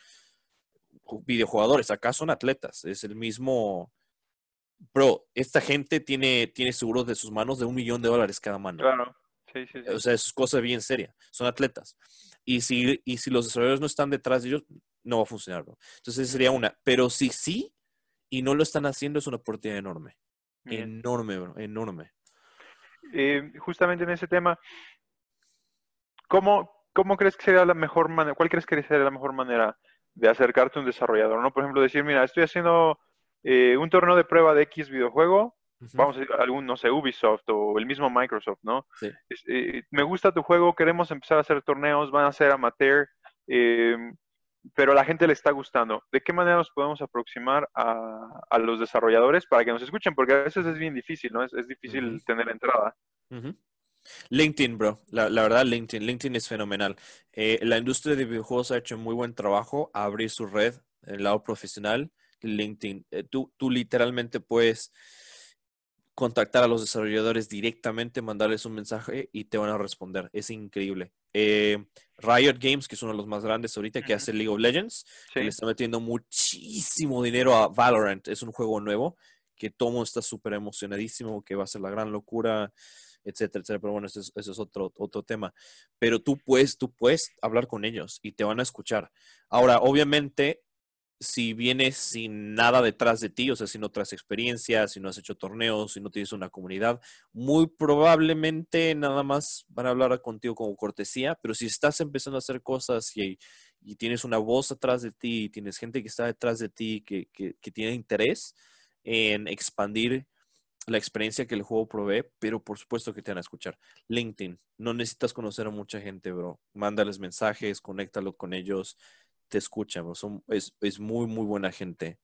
videojugadores, acá son atletas. Es el mismo Bro, esta gente tiene, tiene seguros de sus manos de un millón de dólares cada mano. Claro. Sí, sí, O sea, es cosa bien seria. Son atletas. Y si, y si los desarrolladores no están detrás de ellos, no va a funcionar, bro. Entonces sería una. Pero si sí y no lo están haciendo, es una oportunidad enorme. Enorme, bro. Enorme. Eh, justamente en ese tema, ¿cómo, ¿cómo crees que sería la mejor manera? ¿Cuál crees que sería la mejor manera de acercarte a un desarrollador? ¿no? Por ejemplo, decir, mira, estoy haciendo eh, un torneo de prueba de X videojuego, vamos a decir, algún, no sé, Ubisoft o el mismo Microsoft, ¿no? Eh, me gusta tu juego, queremos empezar a hacer torneos, van a ser amateur, em, pero a la gente le está gustando. ¿De qué manera nos podemos aproximar a, los desarrolladores para que nos escuchen? Porque a veces es bien difícil, ¿no? Es, difícil tener entrada. LinkedIn, bro. La, verdad, LinkedIn. LinkedIn es fenomenal. Eh, la industria de videojuegos ha hecho muy buen trabajo a abrir su red, el lado profesional. LinkedIn. Eh, tú, tú literalmente puedes contactar a los desarrolladores directamente, mandarles un mensaje y te van a responder. Es increíble. Eh, Riot Games, que es uno de los más grandes ahorita, que hace League of Legends, le está metiendo muchísimo dinero a Valorant. Es un juego nuevo que todo está súper emocionadísimo, que va a ser la gran locura, etcétera, etcétera. Pero bueno, eso es, otro, otro tema. Pero tú puedes, tú puedes hablar con ellos y te van a escuchar. Ahora, obviamente, si vienes sin nada detrás de ti, o sea, si no traes experiencia, si no has hecho torneos, si no tienes una comunidad, muy probablemente nada más van a hablar contigo como cortesía, pero si estás empezando a hacer cosas y, tienes una voz atrás de ti, y tienes gente que está detrás de ti, que, que, que tiene interés en expandir la experiencia que el juego provee, pero por supuesto que te van a escuchar. LinkedIn, no necesitas conocer a mucha gente, bro. Mándales mensajes, conéctalo con ellos te escuchan, son, es, es, muy, muy buena gente.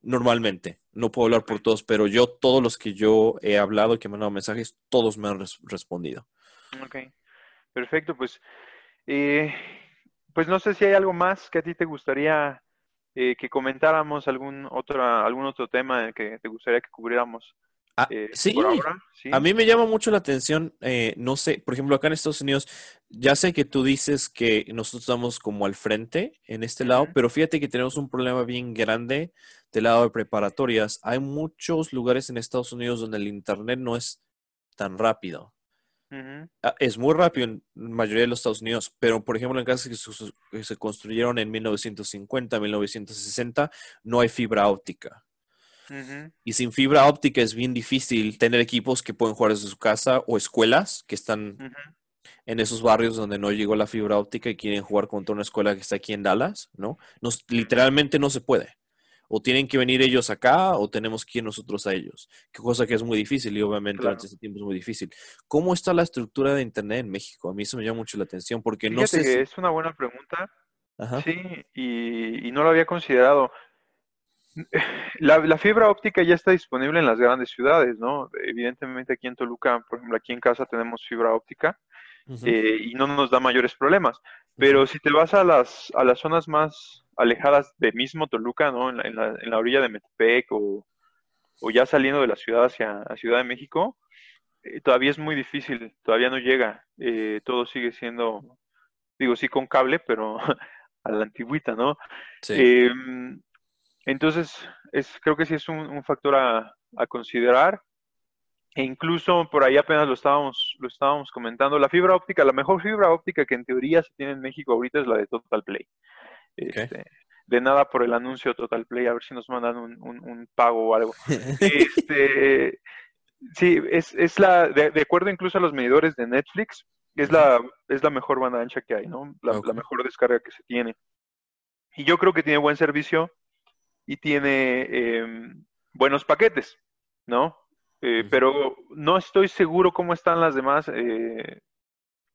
Normalmente, no puedo hablar por todos, pero yo, todos los que yo he hablado y que me han dado mensajes, todos me han respondido. Ok, perfecto, pues, eh, pues no sé si hay algo más que a ti te gustaría eh, que comentáramos, algún otro, algún otro tema que te gustaría que cubriéramos. Ah, eh, sí, a mí me llama mucho la atención, eh, no sé, por ejemplo, acá en Estados Unidos, ya sé que tú dices que nosotros estamos como al frente en este lado, pero fíjate que tenemos un problema bien grande del lado de preparatorias. Hay muchos lugares en Estados Unidos donde el Internet no es tan rápido. Ah, es muy rápido en la mayoría de los Estados Unidos, pero por ejemplo en casas que se construyeron en 1950, 1960, no hay fibra óptica. Y sin fibra óptica es bien difícil tener equipos que pueden jugar desde su casa o escuelas que están en esos barrios donde no llegó la fibra óptica y quieren jugar contra una escuela que está aquí en Dallas, ¿no? literalmente no se puede. o tienen que venir ellos acá o tenemos que ir nosotros a ellos. Qué cosa que es muy difícil y obviamente durante este tiempo es muy difícil. ¿Cómo está la estructura de Internet en México? A mí eso me llama mucho la atención porque no sé... Que Es una buena pregunta. Sí, y, no lo había considerado. La, fibra óptica ya está disponible en las grandes ciudades, ¿no? Evidentemente aquí en Toluca, por ejemplo, aquí en casa tenemos fibra óptica eh, y no nos da mayores problemas. Pero si te vas a las, a las zonas más alejadas de mismo Toluca, ¿no? En la, en la, orilla de Metepec o, ya saliendo de la ciudad hacia Ciudad de México, eh, todavía es muy difícil, todavía no llega. Eh, todo sigue siendo, digo, sí con cable, pero a la antigüita, ¿no? Em, entonces, es, creo que sí es un, factor a, a, considerar. E incluso por ahí apenas lo estábamos, lo estábamos comentando. La fibra óptica, la mejor fibra óptica que en teoría se tiene en México ahorita es la de Total Play. Este, de nada por el anuncio Total Play, a ver si nos mandan un, pago o algo. este, sí, es, es la, de, acuerdo incluso a los medidores de Netflix, es la, es la mejor banda ancha que hay, ¿no? La, mejor descarga que se tiene. Y yo creo que tiene buen servicio y tiene em, buenos paquetes, ¿no? Eh, pero no estoy seguro cómo están las demás. Eh,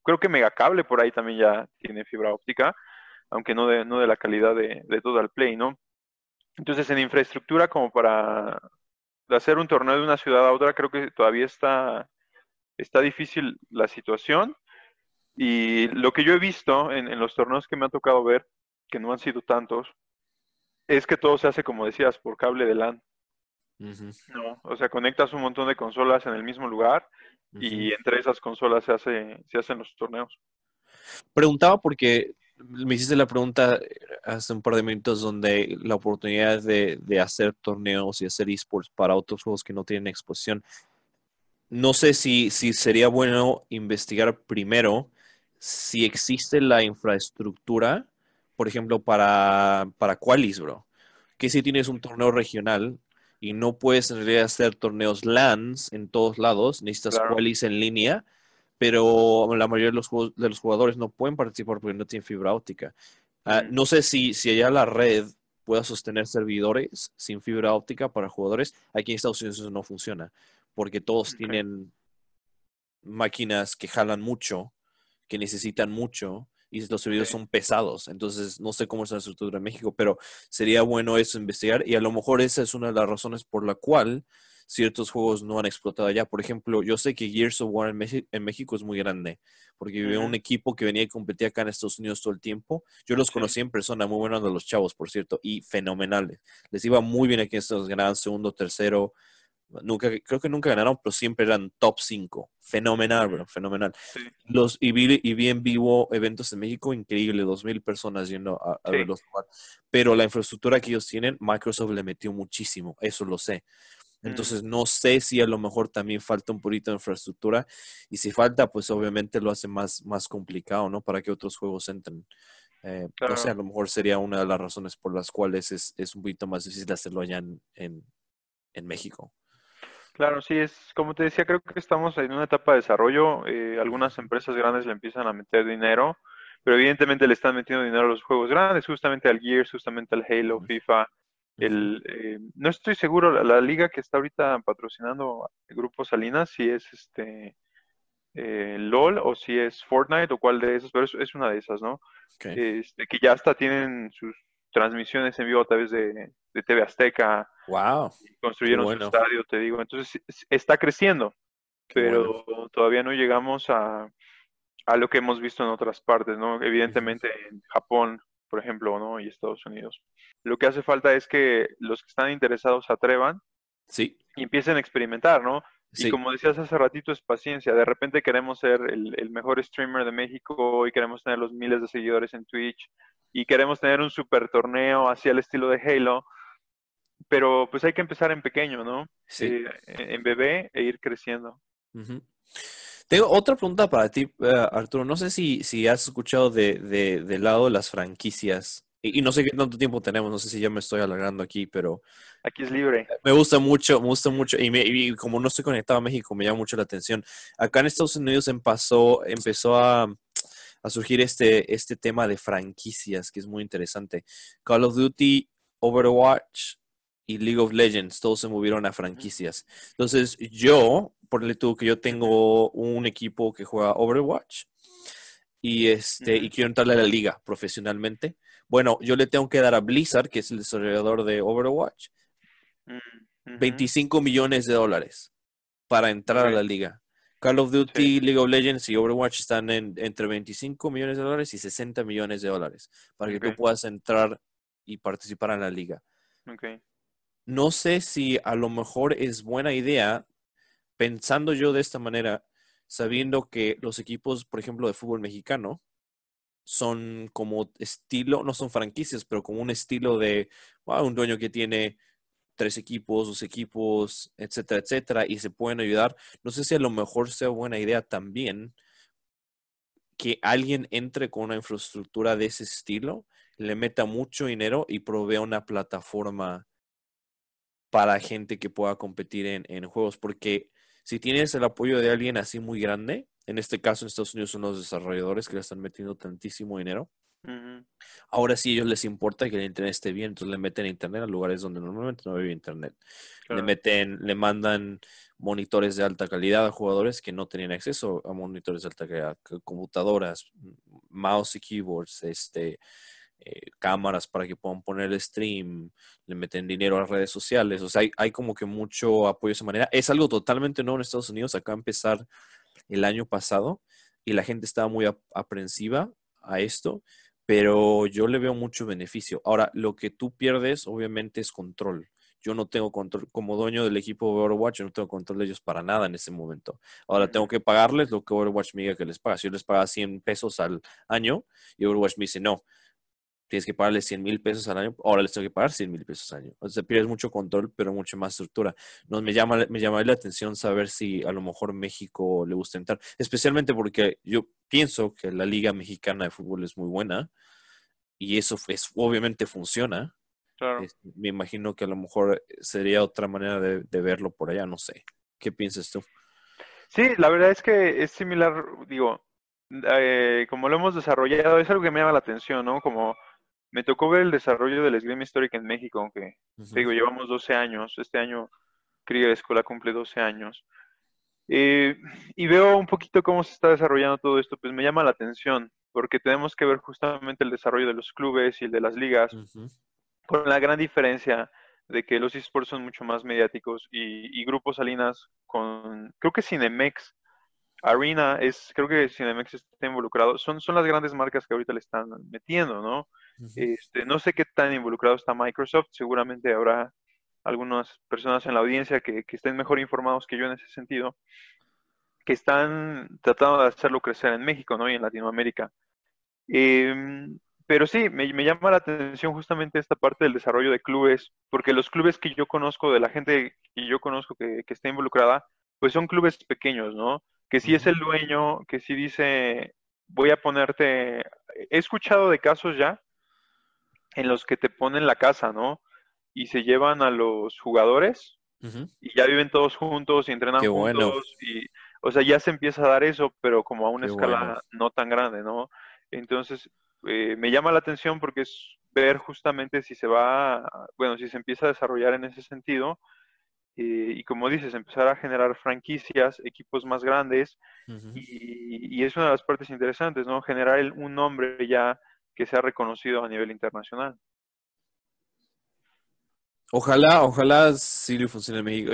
creo que Megacable por ahí también ya tiene fibra óptica aunque no de, no de la calidad de, de Total Play, ¿no? Entonces, en infraestructura, como para hacer un torneo de una ciudad a otra, creo que todavía está, está difícil la situación. Y lo que yo he visto en, los torneos que me ha tocado ver, que no han sido tantos, es que todo se hace, como decías, por cable de LAN. ¿no? O sea, conectas un montón de consolas en el mismo lugar y entre esas consolas se, hace, se hacen los torneos. Preguntaba porque me hiciste la pregunta hace un par de minutos donde la oportunidad de, hacer torneos y hacer esports para otros juegos que no tienen exposición. No sé si, si sería bueno investigar primero si existe la infraestructura, por ejemplo, para, para Qualis, bro. Que si tienes un torneo regional y no puedes en realidad hacer torneos LANs en todos lados, necesitas Qualis en línea pero la mayoría de los, de los jugadores no pueden participar porque no tienen fibra óptica. Ah, no sé si, si allá la red pueda sostener servidores sin fibra óptica para jugadores. Aquí en Estados Unidos eso no funciona, porque todos tienen máquinas que jalan mucho, que necesitan mucho, y los servidores son pesados. Entonces, no sé cómo es la estructura en México, pero sería bueno eso investigar, y a lo mejor esa es una de las razones por la cual ciertos juegos no han explotado allá. Por ejemplo, yo sé que Gears of War en, México, es muy grande, porque uh un equipo que venía y competía acá en Estados Unidos todo el tiempo. Yo los conocí en persona, muy buenos de los chavos, por cierto, y fenomenales. Les iba muy bien aquí en Estados Unidos, ganaban segundo, tercero. Nunca, creo que nunca ganaron, pero siempre eran top 5. Fenomenal, bro, fenomenal. Los, y, vi, y vi en vivo eventos en México, increíble, dos mil personas yendo a, a verlos jugar. Pero la infraestructura que ellos tienen, Microsoft le metió muchísimo, eso lo sé. Entonces no sé si a lo mejor también falta un poquito de infraestructura y si falta, pues obviamente lo hace más, más complicado, ¿no? Para que otros juegos entren. Eh, O sea, a lo mejor sería una de las razones por las cuales es, es un poquito más difícil hacerlo allá en, en, México. Claro, sí, es como te decía, creo que estamos en una etapa de desarrollo. Eh, algunas empresas grandes le empiezan a meter dinero, pero evidentemente le están metiendo dinero a los juegos grandes, justamente al Gears, justamente al Halo, FIFA, el, eh, no estoy seguro, la, liga que está ahorita patrocinando el Grupo Salinas, si es este eh, LOL o si es Fortnite o cuál de esos, pero es, una de esas, ¿no? Este, que ya hasta tienen sus transmisiones en vivo a través de, TV Azteca. Wow. construyeron su estadio, te digo. Entonces está creciendo, pero todavía no llegamos a, a lo que hemos visto en otras partes, ¿no? Evidentemente en Japón por ejemplo, ¿no? Y Estados Unidos. Lo que hace falta es que los que están interesados se atrevan sí. y empiecen a experimentar, ¿no? Y como decías hace ratito, es paciencia. De repente queremos ser el, mejor streamer de México y queremos tener los miles de seguidores en Twitch y queremos tener un super torneo así al estilo de Halo. Pero pues hay que empezar en pequeño, ¿no? Sí. Eh, en bebé e ir creciendo. Tengo otra pregunta para ti, eh, Arturo. No sé si, si has escuchado de, de, del lado de las franquicias. Y, no sé qué tanto tiempo tenemos, no sé si ya me estoy alargando aquí, pero... Aquí es libre. Me gusta mucho, me gusta mucho. Y, como no estoy conectado a México, me llama mucho la atención. Acá en Estados Unidos empezó, empezó a, a surgir este, este tema de franquicias, que es muy interesante. Call of Duty, Overwatch, y League of Legends, todos se movieron a franquicias. Entonces, yo, por el tú que yo tengo un equipo que juega Overwatch y este y quiero entrarle a la liga profesionalmente. Bueno, yo le tengo que dar a Blizzard, que es el desarrollador de Overwatch, 25 millones de dólares para entrar a la liga. Call of Duty, League of Legends y Overwatch están en, entre 25 millones de dólares y 60 millones de dólares para que tú puedas entrar y participar en la liga. Okay. No sé si a lo mejor es buena idea, pensando yo de esta manera, sabiendo que los equipos, por ejemplo, de fútbol mexicano, son como estilo, no son franquicias, pero como un estilo de un dueño que tiene tres equipos, dos equipos, etcétera, etcétera, y se pueden ayudar. No sé si a lo mejor sea buena idea también que alguien entre con una infraestructura de ese estilo, le meta mucho dinero y provea una plataforma para gente que pueda competir en, juegos, porque si tienes el apoyo de alguien así muy grande, en este caso en Estados Unidos son los desarrolladores que le están metiendo tantísimo dinero, ahora sí a ellos les importa que el internet esté bien, entonces le meten internet a lugares donde normalmente no había internet. Le meten, le mandan monitores de alta calidad a jugadores que no tenían acceso a monitores de alta calidad, computadoras, mouse y keyboards, este, eh, cámaras para que puedan poner el stream, le meten dinero a las redes sociales, o sea, hay, como que mucho apoyo de esa manera. Es algo totalmente nuevo en Estados Unidos, acá empezar el año pasado y la gente estaba muy aprensiva a esto, pero yo le veo mucho beneficio. Ahora, lo que tú pierdes obviamente es control. Yo no tengo control, como dueño del equipo de Overwatch, yo no tengo control de ellos para nada en ese momento. Ahora tengo que pagarles lo que Overwatch me diga que les paga. Si yo les paga 100 pesos al año y Overwatch me dice, no, tienes que pagarle 100 mil pesos al año, ahora les tengo que pagar 100 mil pesos al año. O sea, pierdes mucho control, pero mucho más estructura. No, me, llama, me llama la atención saber si a lo mejor México le gusta entrar, especialmente porque yo pienso que la Liga Mexicana de Fútbol es muy buena y eso es, obviamente funciona. me imagino que a lo mejor sería otra manera de, verlo por allá, no sé. ¿Qué piensas tú? Sí, la verdad es que es similar, digo, eh, como lo hemos desarrollado, es algo que me llama la atención, ¿no? Como me tocó ver el desarrollo del esgrima histórica en México, aunque digo, llevamos 12 años. Este año Cría Escuela cumple 12 años. Eh, y veo un poquito cómo se está desarrollando todo esto, pues me llama la atención, porque tenemos que ver justamente el desarrollo de los clubes y el de las ligas, con la gran diferencia de que los esports son mucho más mediáticos y, y Grupo Salinas con, creo que Cinemex Arena es, creo que Cinemex está involucrado, son, son las grandes marcas que ahorita le están metiendo, ¿no? Este, no sé qué tan involucrado está Microsoft, seguramente habrá algunas personas en la audiencia que, estén mejor informados que yo en ese sentido, que están tratando de hacerlo crecer en México, ¿no? Y en Latinoamérica. Em, pero sí, me, llama la atención justamente esta parte del desarrollo de clubes, porque los clubes que yo conozco, de la gente que yo conozco que, que está involucrada, pues son clubes pequeños, ¿no? que si es el dueño, que si dice, voy a ponerte, he escuchado de casos ya en los que te ponen la casa, ¿no? Y se llevan a los jugadores y ya viven todos juntos y entrenan juntos y, o sea, ya se empieza a dar eso, pero como a una escala no tan grande, ¿no? Entonces, eh, me llama la atención porque es ver justamente si se va, bueno, si se empieza a desarrollar en ese sentido eh, y como dices, empezar a generar franquicias, equipos más grandes, y, es una de las partes interesantes, ¿no? Generar un nombre ya que sea reconocido a nivel internacional. Ojalá, ojalá sí le funcione en México.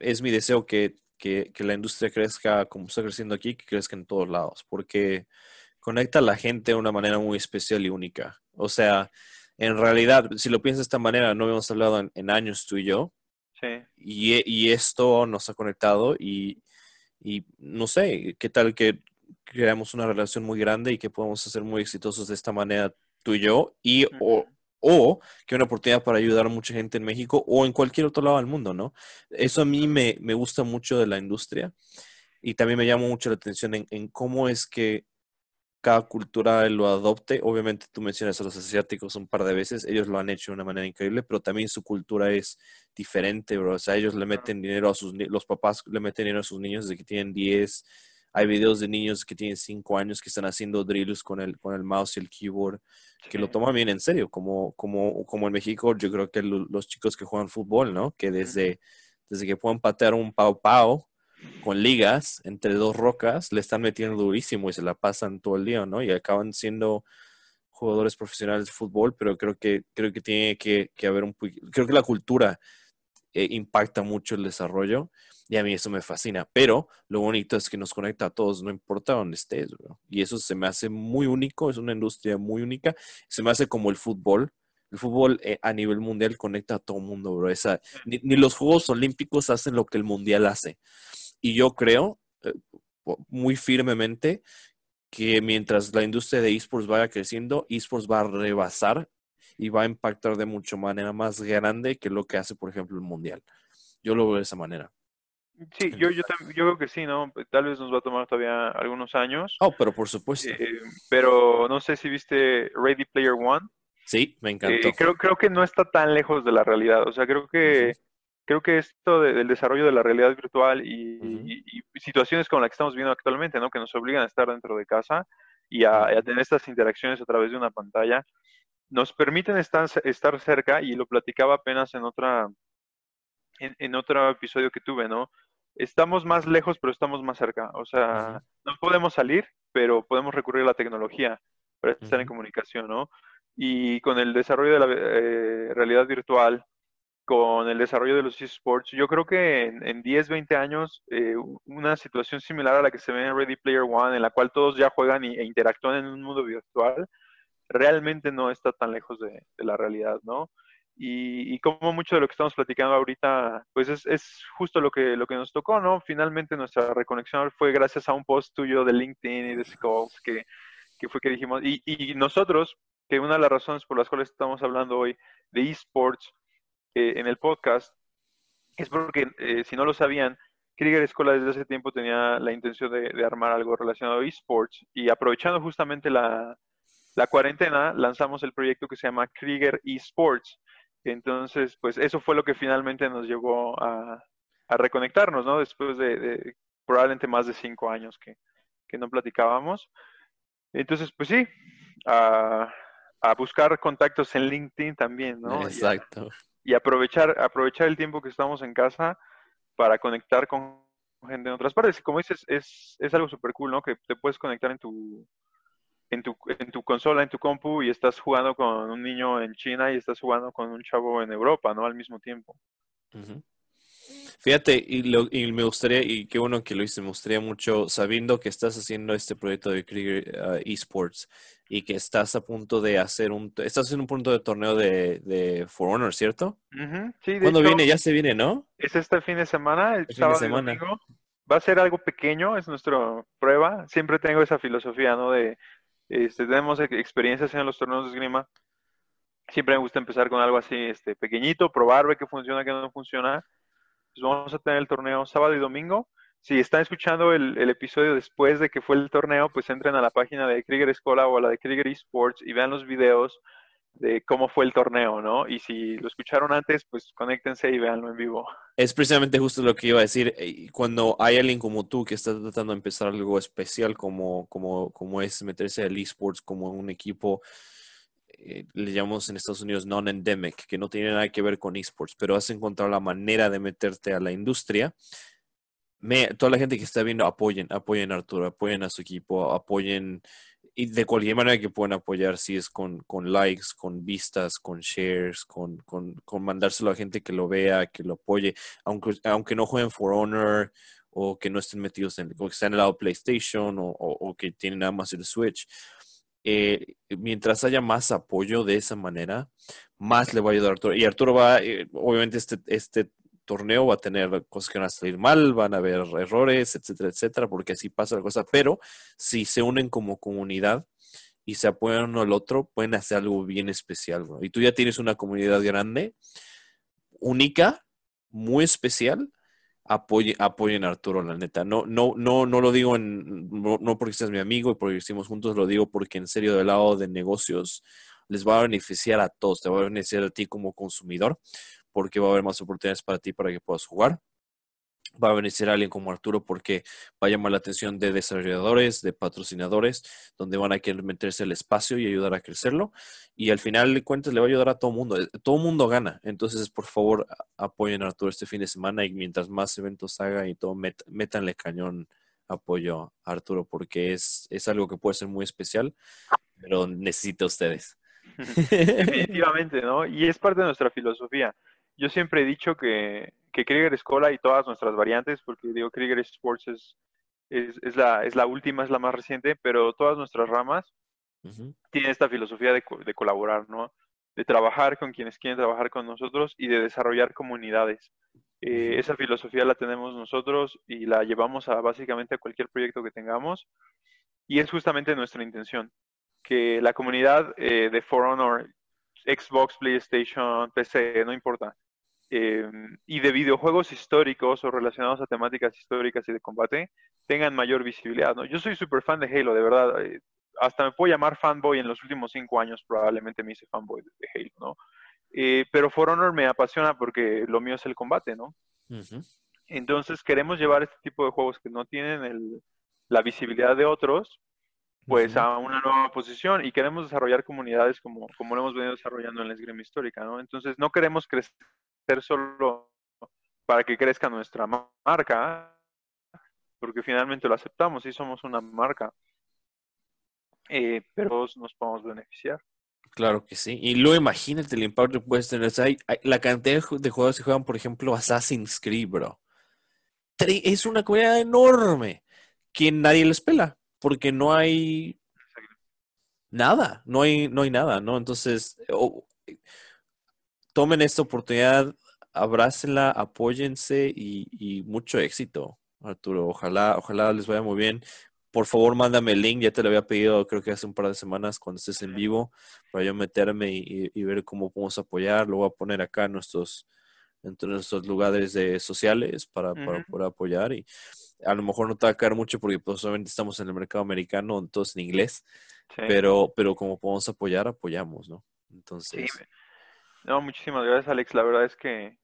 es mi deseo que, que, la industria crezca como está creciendo aquí, que crezca en todos lados, porque conecta a la gente de una manera muy especial y única. O sea, en realidad, si lo piensas de esta manera, no hemos hablado en años tú y yo, y, esto nos ha conectado y, no sé, qué tal que creamos una relación muy grande y que podamos ser muy exitosos de esta manera tú y yo, y o, o que una oportunidad para ayudar a mucha gente en México o en cualquier otro lado del mundo, ¿no? Eso a mí me, me gusta mucho de la industria y también me llama mucho la atención en, en cómo es que cada cultura lo adopte. Obviamente tú mencionas a los asiáticos un par de veces, ellos lo han hecho de una manera increíble, pero también su cultura es diferente, bro. O sea, ellos le meten dinero a sus los papás le meten dinero a sus niños desde que tienen 10 Hay videos de niños que tienen cinco años que están haciendo drills con el, con el mouse y el keyboard, que lo toman bien en serio, como, como, como en México, yo creo que los chicos que juegan fútbol, ¿no? Que desde, desde que pueden patear un pau pau con ligas entre dos rocas, le están metiendo durísimo y se la pasan todo el día, ¿no? Y acaban siendo jugadores profesionales de fútbol, pero creo que, creo que tiene que, que haber un creo que la cultura eh, impacta mucho el desarrollo y a mí eso me fascina, pero lo bonito es que nos conecta a todos, no importa dónde estés, y eso se me hace muy único, es una industria muy única, se me hace como el fútbol, el fútbol eh, a nivel mundial conecta a todo el mundo, bro. Ni, los Juegos Olímpicos hacen lo que el mundial hace. Y yo creo eh, muy firmemente que mientras la industria de esports vaya creciendo, esports va a rebasar y va a impactar de mucho manera más grande que lo que hace, por ejemplo, el mundial. Yo lo veo de esa manera. Sí, yo, yo, yo creo que sí, ¿no? Tal vez nos va a tomar todavía algunos años. Oh, pero por supuesto. Eh, pero no sé si viste Ready Player One. Sí, me encantó. Eh, creo, creo que no está tan lejos de la realidad. O sea, creo que, creo que esto del desarrollo de la realidad virtual y, situaciones como la que estamos viendo actualmente, ¿no? Que nos obligan a estar dentro de casa y a tener estas interacciones a través de una pantalla, nos permiten estar, estar cerca y lo platicaba apenas en otra en, otro episodio que tuve, ¿no? Estamos más lejos, pero estamos más cerca. O sea, no podemos salir, pero podemos recurrir a la tecnología para estar en comunicación, ¿no? Y con el desarrollo de la eh, realidad virtual, con el desarrollo de los esports, yo creo que en, 10, 20 años, eh, una situación similar a la que se ve en Ready Player One, en la cual todos ya juegan e interactúan en un mundo virtual, realmente no está tan lejos de, la realidad, ¿no? Y, como mucho de lo que estamos platicando ahorita, pues es, justo lo que, lo que nos tocó, ¿no? Finalmente nuestra reconexión fue gracias a un post tuyo de LinkedIn y de Skulls que, que fue que dijimos, y, nosotros, que una de las razones por las cuales estamos hablando hoy de esports eh, en el podcast, es porque, eh, si no lo sabían, Krieger Escola desde hace tiempo tenía la intención de, de armar algo relacionado a esports y aprovechando justamente la, la cuarentena lanzamos el proyecto que se llama Krieger Esports. Entonces, pues eso fue lo que finalmente nos llevó a, reconectarnos, ¿no? Después de, probablemente más de cinco años que, no platicábamos. Entonces, pues sí, a, buscar contactos en LinkedIn también, ¿no? Exacto. Y, aprovechar, aprovechar el tiempo que estamos en casa para conectar con gente en otras partes. Y como dices, es, es algo súper cool, ¿no? Que te puedes conectar en tu, en tu, en tu consola, en tu compu, y estás jugando con un niño en China y estás jugando con un chavo en Europa, ¿no? Al mismo tiempo. Fíjate, y, lo, y me gustaría, y qué bueno que lo hice, me gustaría mucho, sabiendo que estás haciendo este proyecto de Krieger uh, Esports y que estás a punto de hacer un, estás en un punto de torneo de, de For Honor, ¿cierto? sí, ¿Cuándo viene? Ya se viene, ¿no? Es este fin de semana, el, sábado semana. Va a ser algo pequeño, es nuestra prueba. Siempre tengo esa filosofía, ¿no? De este, tenemos experiencias en los torneos de esgrima. Siempre me gusta empezar con algo así este, pequeñito, probar, ver qué funciona, qué no funciona. Pues vamos a tener el torneo sábado y domingo. Si están escuchando el, episodio después de que fue el torneo, pues entren a la página de Krieger Escola o a la de Krieger Esports y vean los videos de cómo fue el torneo, ¿no? Y si lo escucharon antes, pues conéctense y véanlo en vivo. Es precisamente justo lo que iba a decir. Eh, cuando hay alguien como tú que está tratando de empezar algo especial como, como, como es meterse al esports como un equipo, eh, le llamamos en Estados Unidos non-endemic, que no tiene nada que ver con esports, pero has encontrado la manera de meterte a la industria. Me, toda la gente que está viendo, apoyen, apoyen a Arturo, apoyen a su equipo, apoyen y de cualquier manera que puedan apoyar, si es con, con likes, con vistas, con shares, con, con, con, mandárselo a gente que lo vea, que lo apoye, aunque, aunque no jueguen For Honor o que no estén metidos en, o que estén en el lado PlayStation o, o, que tienen nada más el Switch. Eh, mientras haya más apoyo de esa manera, más le va a ayudar a Arturo. Y Arturo va, eh, obviamente este, este torneo va a tener cosas que van a salir mal, van a haber errores, etcétera, etcétera, porque así pasa la cosa. Pero si se unen como comunidad y se apoyan uno al otro, pueden hacer algo bien especial. Y tú ya tienes una comunidad grande, única, muy especial. Apoye, apoyen a Arturo, la neta. No, no, no, no lo digo en, no, no porque seas mi amigo y porque estemos juntos, lo digo porque en serio del lado de negocios les va a beneficiar a todos, te va a beneficiar a ti como consumidor, porque va a haber más oportunidades para ti para que puedas jugar. va a a alguien como Arturo porque va a llamar la atención de desarrolladores, de patrocinadores, donde van a querer meterse el espacio y ayudar a crecerlo. Y al final de cuentas le va a ayudar a todo mundo. Todo mundo gana. Entonces, por favor, apoyen a Arturo este fin de semana y mientras más eventos haga y todo, métanle cañón apoyo a Arturo porque es, es algo que puede ser muy especial, pero necesita ustedes. Definitivamente, ¿no? Y es parte de nuestra filosofía. Yo siempre he dicho que, que Krieger Escola y todas nuestras variantes, porque digo, Krieger Sports es, es, la, es la última, es la más reciente, pero todas nuestras ramas tienen esta filosofía de, de, colaborar, ¿no? De trabajar con quienes quieren trabajar con nosotros y de desarrollar comunidades. Eh, esa filosofía la tenemos nosotros y la llevamos a básicamente a cualquier proyecto que tengamos y es justamente nuestra intención, que la comunidad eh, de For Honor, Xbox, PlayStation, PC, no importa, eh, y de videojuegos históricos o relacionados a temáticas históricas y de combate tengan mayor visibilidad. ¿no? Yo soy súper fan de Halo, de verdad. Eh, hasta me puedo llamar fanboy en los últimos cinco años, probablemente me hice fanboy de, Halo, ¿no? Eh, pero For Honor me apasiona porque lo mío es el combate, ¿no? Entonces queremos llevar este tipo de juegos que no tienen la visibilidad de otros, pues a una nueva posición y queremos desarrollar comunidades como, como lo hemos venido desarrollando en la esgrima histórica, ¿no? Entonces no queremos crecer solo para que crezca nuestra marca, porque finalmente lo aceptamos y somos una marca, eh, pero nos podemos beneficiar. Claro que sí. Y luego imagínate el impacto que puedes tener. hay, la cantidad de jugadores que juegan, por ejemplo, Assassin's Creed, bro. Es una comunidad enorme que nadie les pela, porque no hay nada, no hay, no hay nada, ¿no? Entonces, tomen esta oportunidad, abrácenla, apóyense y, mucho éxito, Arturo. Ojalá, ojalá les vaya muy bien. Por favor, mándame el link, ya te lo había pedido creo que hace un par de semanas cuando estés en vivo, para yo meterme y, ver cómo podemos apoyar. Lo voy a poner acá en nuestros, entre nuestros lugares de sociales para, poder apoyar. Y a lo mejor no te va a caer mucho porque pues, obviamente estamos en el mercado americano, entonces en inglés, pero, pero como podemos apoyar, apoyamos, ¿no? Entonces... No, muchísimas gracias, Alex. La verdad es que,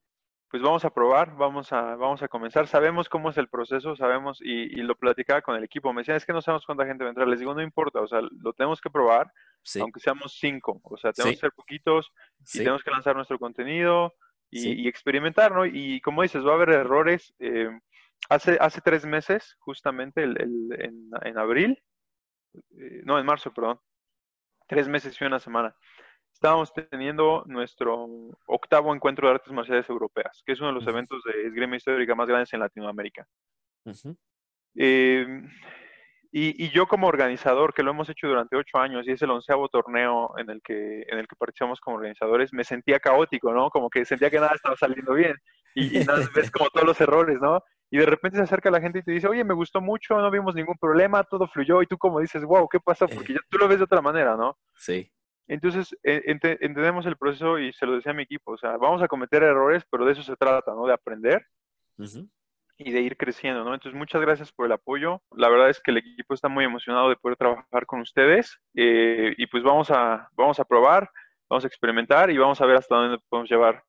pues vamos a probar, vamos a, vamos a comenzar. Sabemos cómo es el proceso, sabemos, y, lo platicaba con el equipo. Me decían, es que no sabemos cuánta gente va a entrar. Les digo, no importa, o sea, lo tenemos que probar, aunque seamos cinco. O sea, tenemos que ser poquitos y tenemos que lanzar nuestro contenido y, experimentar, ¿no? Y como dices, va a haber errores. Eh, hace, hace tres meses, justamente el, en, en, abril, eh, no, en marzo, perdón, tres meses y una semana estábamos teniendo nuestro octavo encuentro de artes marciales europeas, que es uno de los eventos de esgrima histórica más grandes en Latinoamérica. Em, y, yo como organizador, que lo hemos hecho durante ocho años y es el onceavo torneo en el que en el que participamos como organizadores, me sentía caótico, ¿no? Como que sentía que nada estaba saliendo bien y, y nada, ves como todos los errores, ¿no? Y de repente se acerca la gente y te dice, oye, me gustó mucho, no vimos ningún problema, todo fluyó y tú como dices, wow, ¿qué pasó? Porque tú lo ves de otra manera, ¿no? Sí. Entonces, e, entendemos el proceso y se lo decía a mi equipo, o sea, vamos a cometer errores, pero de eso se trata, ¿no? De aprender y de ir creciendo, ¿no? Entonces, muchas gracias por el apoyo. La verdad es que el equipo está muy emocionado de poder trabajar con ustedes eh, y pues vamos a, vamos a probar, vamos a experimentar y vamos a ver hasta dónde podemos llevar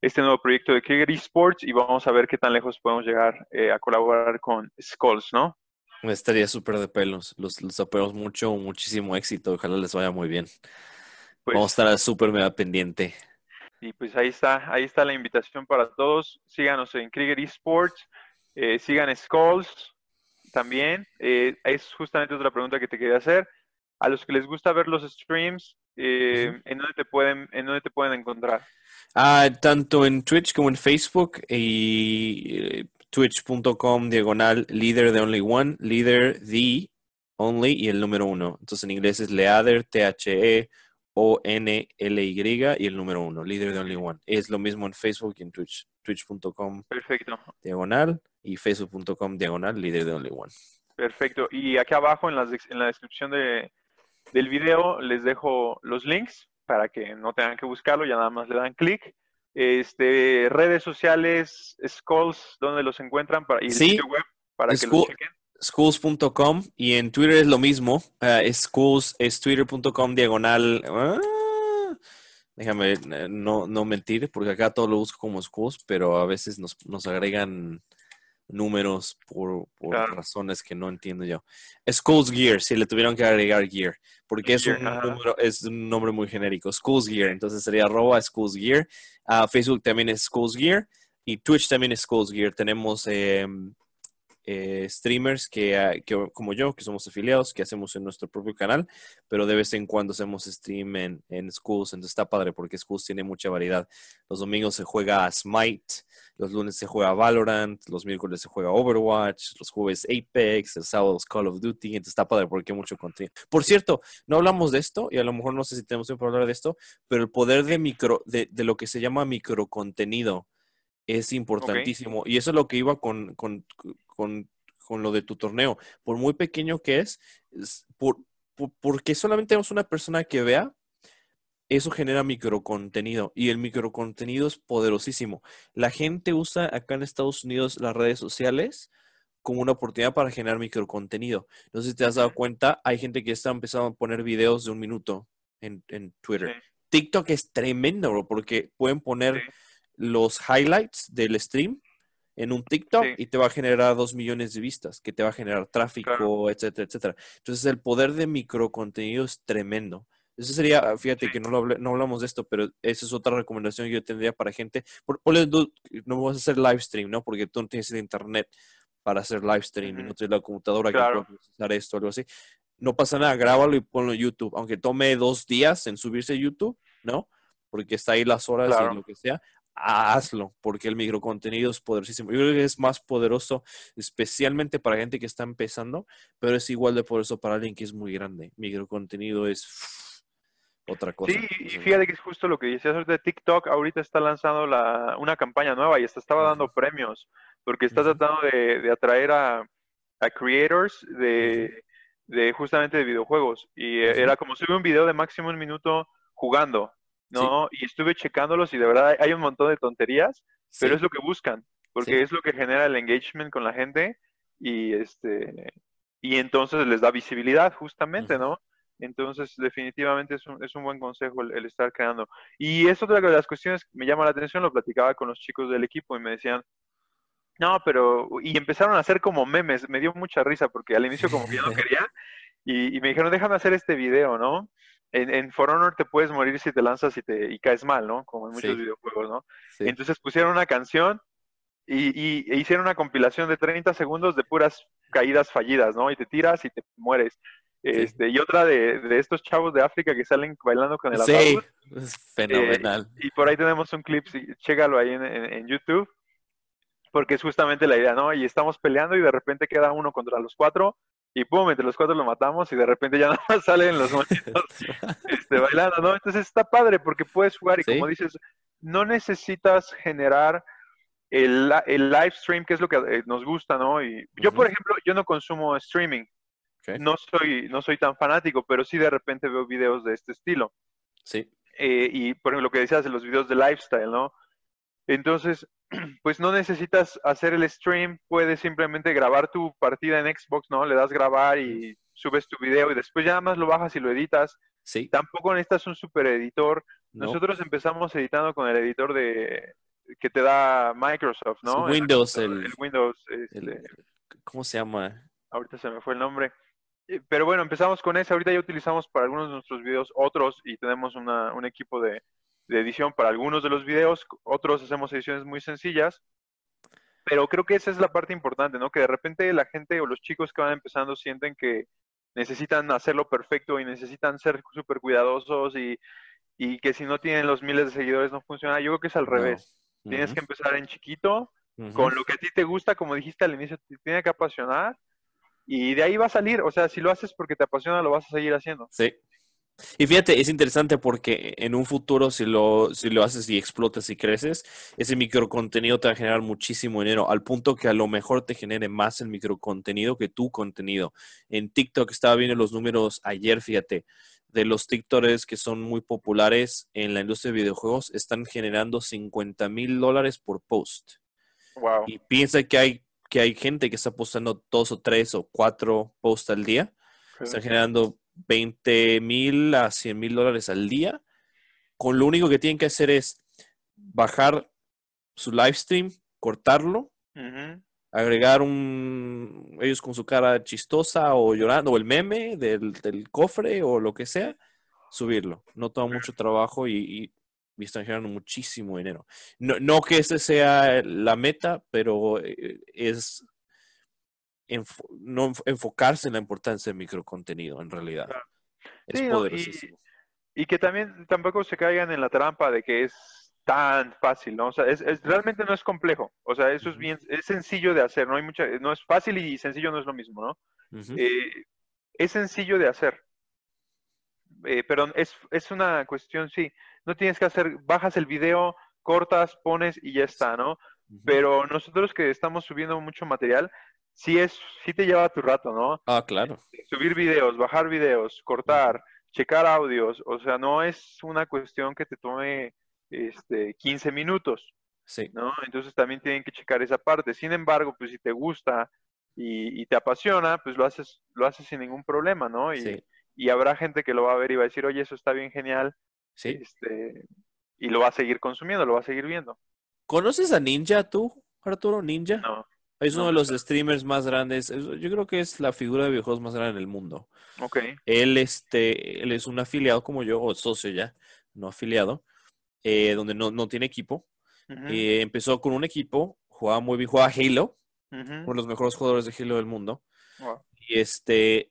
este nuevo proyecto de Krieger Esports y vamos a ver qué tan lejos podemos llegar eh, a colaborar con Skulls, ¿no? Estaría súper de pelos. Los, los apoyamos mucho, muchísimo éxito. Ojalá les vaya muy bien. Pues Vamos a estar súper mega pendiente. Y pues ahí está, ahí está la invitación para todos. Síganos en Krieger Esports, eh, sigan Skulls también. Eh, es justamente otra pregunta que te quería hacer. A los que les gusta ver los streams, eh, ¿en, dónde te pueden, ¿en dónde te pueden encontrar? Ah, tanto en Twitch como en Facebook y twitch.com diagonal leader de only one, leader the only y el número uno. Entonces en inglés es leader, T-H-E, O-N-L-Y y el número uno, líder de only one. Es lo mismo en Facebook y en Twitch. Twitch.com Perfecto. diagonal y Facebook.com diagonal, líder de only one. Perfecto. Y aquí abajo en la, en la descripción de, del video les dejo los links para que no tengan que buscarlo, ya nada más le dan clic este, redes sociales, schools, donde los encuentran para, y sitio web para que los chequen. Schools.com y en Twitter es lo mismo. Uh, schools es twitter.com diagonal. Ah, déjame eh, no, no mentir, porque acá todo lo busco como schools, pero a veces nos, nos agregan números por, razones que no entiendo yo. Schools Gear, si le tuvieron que agregar Gear, porque es un, número, es un nombre muy genérico. Schools Gear, entonces sería arroba Schools Gear. Ah, Facebook también es Schools Gear y Twitch también es Schools Gear. Tenemos em, eh, streamers ah, que, como yo, que somos afiliados, que hacemos en nuestro propio canal, pero de vez en cuando hacemos stream en, en Schools, entonces está padre porque Schools tiene mucha variedad. Los domingos se juega Smite, los lunes se juega Valorant, los miércoles se juega Overwatch, los jueves Apex, el sábado Call of Duty, entonces está padre porque hay mucho contenido. Por cierto, no hablamos de esto y a lo mejor no sé si tenemos tiempo para hablar de esto, pero el poder de micro, de, de lo que se llama microcontenido es importantísimo. Y eso es lo que iba con, con, lo de tu torneo. Por muy pequeño que es, por, porque solamente tenemos una persona que vea, eso genera microcontenido y el microcontenido es poderosísimo. La gente usa acá en Estados Unidos las redes sociales como una oportunidad para generar microcontenido. No sé si te has dado cuenta, hay gente que está empezando a poner videos de un minuto en, Twitter. TikTok es tremendo, porque pueden poner los highlights del stream en un TikTok y te va a generar dos millones de vistas, que te va a generar tráfico, etcétera, etcétera. Entonces el poder de microcontenido es tremendo. Eso sería, fíjate que no, no hablamos de esto, pero esa es otra recomendación que yo tendría para gente. Por, no vas a hacer live stream, ¿no? Porque tú no tienes el internet para hacer live stream y no tienes la computadora que pueda procesar esto o algo así. No pasa nada, grábalo y ponlo en YouTube. Aunque tome dos días en subirse a YouTube, ¿no? Porque está ahí las horas y lo que sea hazlo, porque el microcontenido es poderosísimo. Yo creo que es más poderoso, especialmente para gente que está empezando, pero es igual de poderoso para alguien que es muy grande. Microcontenido es otra cosa. Sí, y fíjate que es justo lo que decías de TikTok. Ahorita está lanzando la, una campaña nueva y hasta estaba dando premios, porque está tratando de, atraer a, creators de, de, justamente de videojuegos. Y era como sube un video de máximo un minuto jugando. ¿No? Y estuve checándolos y de verdad hay un montón de tonterías, pero es lo que buscan, porque es lo que genera el engagement con la gente y este y entonces les da visibilidad justamente, ¿no? Entonces, definitivamente es un, es un buen consejo el, estar creando. Y es otra de las cuestiones que me llama la atención, lo platicaba con los chicos del equipo y me decían, no, pero, y empezaron a hacer como memes, me dio mucha risa porque al inicio como que yo no quería, y, y me dijeron, déjame hacer este video, ¿no? En, en, For Honor te puedes morir si te lanzas y, te, y caes mal, ¿no? Como en muchos videojuegos, ¿no? Entonces pusieron una canción y, y, e hicieron una compilación de 30 segundos de puras caídas fallidas, ¿no? Y te tiras y te mueres. Este, y otra de, de, estos chavos de África que salen bailando con el Sí, es fenomenal. Eh, y por ahí tenemos un clip, sí, chécalo ahí en, en, YouTube, porque es justamente la idea, ¿no? Y estamos peleando y de repente queda uno contra los cuatro y pum, entre los cuatro lo matamos y de repente ya nada más salen los monitos este, bailando, ¿no? Entonces está padre porque puedes jugar y como dices, no necesitas generar el, el, live stream, que es lo que eh, nos gusta, ¿no? Y yo, por ejemplo, yo no consumo streaming. No, soy, no soy tan fanático, pero sí de repente veo videos de este estilo. Sí. Eh, y por ejemplo, lo que decías de los videos de lifestyle, ¿no? Entonces, pues no necesitas hacer el stream, puedes simplemente grabar tu partida en Xbox, ¿no? Le das grabar y subes tu video y después ya nada más lo bajas y lo editas. Sí. Tampoco necesitas un super editor. Nosotros empezamos editando con el editor de que te da Microsoft, ¿no? Windows, el, Windows. Este, ¿Cómo se llama? Ahorita se me fue el nombre. Eh, pero bueno, empezamos con ese. Ahorita ya utilizamos para algunos de nuestros videos otros y tenemos un equipo de, de edición para algunos de los videos, otros hacemos ediciones muy sencillas, pero creo que esa es la parte importante, ¿no? Que de repente la gente o los chicos que van empezando sienten que necesitan hacerlo perfecto y necesitan ser súper cuidadosos y, que si no tienen los miles de seguidores no funciona. Yo creo que es al revés. Tienes que empezar en chiquito, con lo que a ti te gusta, como dijiste al inicio, te tiene que apasionar y de ahí va a salir. O sea, si lo haces porque te apasiona, lo vas a seguir haciendo. Sí, y fíjate, es interesante porque en un futuro, si lo, si lo haces y explotas y creces, ese microcontenido te va a generar muchísimo dinero, al punto que a lo mejor te genere más el microcontenido que tu contenido. En TikTok estaba viendo los números ayer, fíjate, de los TikTokers que son muy populares en la industria de videojuegos, están generando 50 mil dólares por post. Wow. Y piensa que hay, que hay gente que está postando dos o tres o cuatro posts al día. Están generando 20 mil a 100 mil dólares al día, con lo único que tienen que hacer es bajar su live stream, cortarlo agregar un, ellos con su cara chistosa o llorando, o el meme del, cofre o lo que sea, subirlo. No toma mucho trabajo y, están generando muchísimo dinero. No, que ese sea la meta, pero eh, es no enfocarse en la importancia del microcontenido en realidad. Es poderosísimo. y, que también tampoco se caigan en la trampa de que es tan fácil, ¿no? O sea, es, realmente no es complejo. O sea, eso es bien, es sencillo de hacer, no hay mucha, no es fácil y sencillo no es lo mismo, ¿no? Eh, es sencillo de hacer. Eh, pero es, es una cuestión, sí, no tienes que hacer, bajas el video, cortas, pones y ya está, ¿no? Pero nosotros que estamos subiendo mucho material, sí es, sí te lleva tu rato, ¿no? Ah, claro. Subir videos, bajar videos, cortar, checar audios, o sea, no es una cuestión que te tome este, 15 minutos. Sí. ¿no? Entonces también tienen que checar esa parte. Sin embargo, pues si te gusta y, te apasiona, pues lo haces, lo haces sin ningún problema, ¿no? Y, y, habrá gente que lo va a ver y va a decir, oye, eso está bien genial. Sí. Este, y lo va a seguir consumiendo, lo va a seguir viendo. ¿Conoces a Ninja tú, Arturo? Ninja. No. Es uno de los streamers más grandes. Yo creo que es la figura de videojuegos más grande en el mundo. Ok. Él, este, él es un afiliado como yo, o socio ya, no afiliado. Eh, donde no, tiene equipo. Eh, empezó con un equipo, jugaba muy bien, jugaba Halo, uno de los mejores jugadores de Halo del mundo. Y este,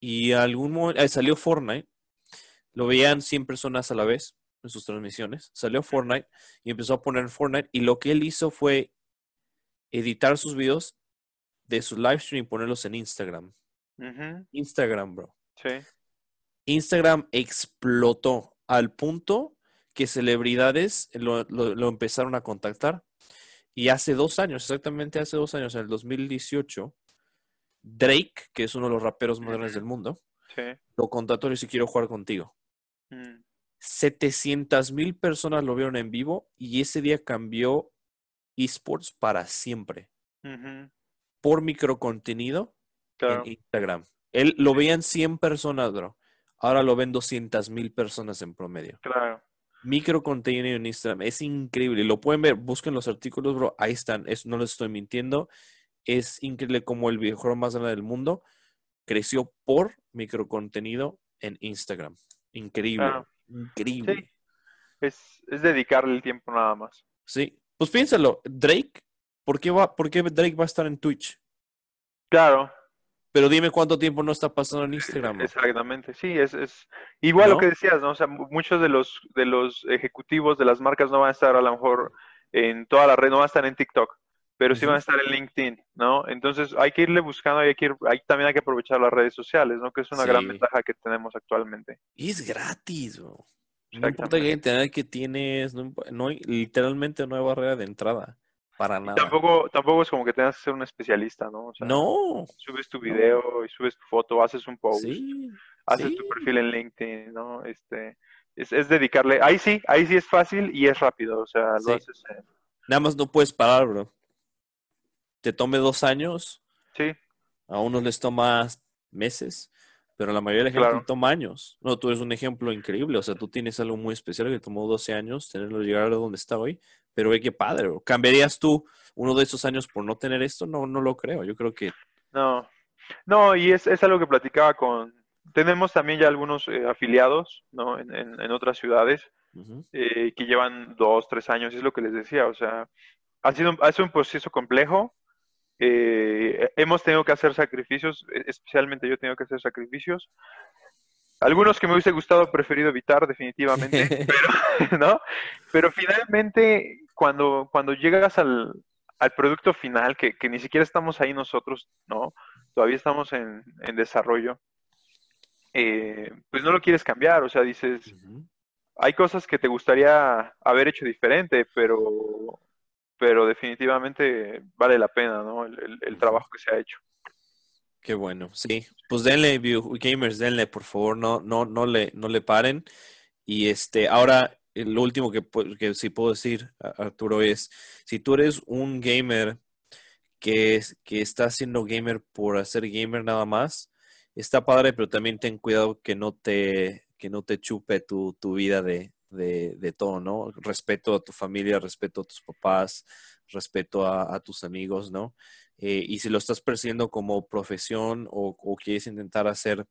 y algún momento, eh, salió Fortnite, lo veían 100 personas a la vez en sus transmisiones. Salió Fortnite y empezó a poner Fortnite. Y lo que él hizo fue editar sus videos de su live stream y ponerlos en Instagram. Instagram, bro. Sí. Instagram explotó al punto que celebridades lo, empezaron a contactar. Y hace dos años, exactamente hace dos años, en el 2018, Drake, que es uno de los raperos grandes del mundo, lo contactó y dice, quiero jugar contigo. 700 mm. mil personas lo vieron en vivo y ese día cambió esports para siempre. Por microcontenido en Instagram. Él lo veían 100 personas, bro. Ahora lo ven 200 mil personas en promedio. Claro. Micro contenido en Instagram. Es increíble. Lo pueden ver. Busquen los artículos, bro. Ahí están. no les estoy mintiendo. Es increíble como el videojuego más grande del mundo creció por micro contenido en Instagram. Increíble. Increíble. Es, dedicarle el tiempo nada más. Sí. Pues piénsalo. Drake. ¿Por qué, va, ¿Por qué Drake va a estar en Twitch? Claro. Pero dime cuánto tiempo no está pasando en Instagram. Exactamente, sí, es, es igual lo que decías, ¿no? O sea, muchos de los, de los ejecutivos de las marcas no van a estar a lo mejor en toda la red, no van a estar en TikTok, pero sí van a estar en LinkedIn, ¿no? Entonces hay que irle buscando, hay que ir, hay, también hay que aprovechar las redes sociales, ¿no? Que es una gran ventaja que tenemos actualmente. Y es gratis, bro. No importa qué internet que tienes, no, no, literalmente no hay barrera de entrada. Para nada. Tampoco, tampoco es como que tengas que ser un especialista, ¿no? no. Subes tu video y subes tu foto, haces un post, haces tu perfil en LinkedIn, ¿no? Este, es, dedicarle, ahí sí, ahí sí es fácil y es rápido, o sea, lo haces. Nada más no puedes parar, bro. Te tome dos años. Sí. A unos les toma meses, pero la mayoría de la gente toma años. No, tú eres un ejemplo increíble, o sea, tú tienes algo muy especial que tomó 12 años tenerlo llegar a donde está hoy pero ve qué padre. ¿Cambiarías tú uno de esos años por no tener esto? No, no lo creo. Yo creo que. No, no, y es, es algo que platicaba con. Tenemos también ya algunos eh, afiliados, ¿no? En, en, otras ciudades eh, que llevan dos, tres años, es lo que les decía. O sea, ha sido, ha sido un proceso complejo. Eh, hemos tenido que hacer sacrificios, e, especialmente yo he tenido que hacer sacrificios. Algunos que me hubiese gustado, preferido evitar definitivamente, pero, ¿no? Pero finalmente, cuando, cuando llegas al, producto final, que, ni siquiera estamos ahí nosotros, ¿no? Todavía estamos en, desarrollo, eh, pues no lo quieres cambiar, o sea, dices, hay cosas que te gustaría haber hecho diferente, pero, pero definitivamente vale la pena, ¿no? el trabajo que se ha hecho. Qué bueno, sí. Pues denle, gamers, denle, por favor, no, no, no le, no le paren. Y este, ahora, eh, lo último que, que sí puedo decir, Arturo, es si tú eres un gamer que, que está siendo gamer por hacer gamer nada más, está padre, pero también ten cuidado que no te, que no te chupe tu, tu vida de, de, de todo, ¿no? Respeto a tu familia, respeto a tus papás, respeto a, tus amigos, ¿no? Eh, y si lo estás persiguiendo como profesión o, o, quieres intentar hacer,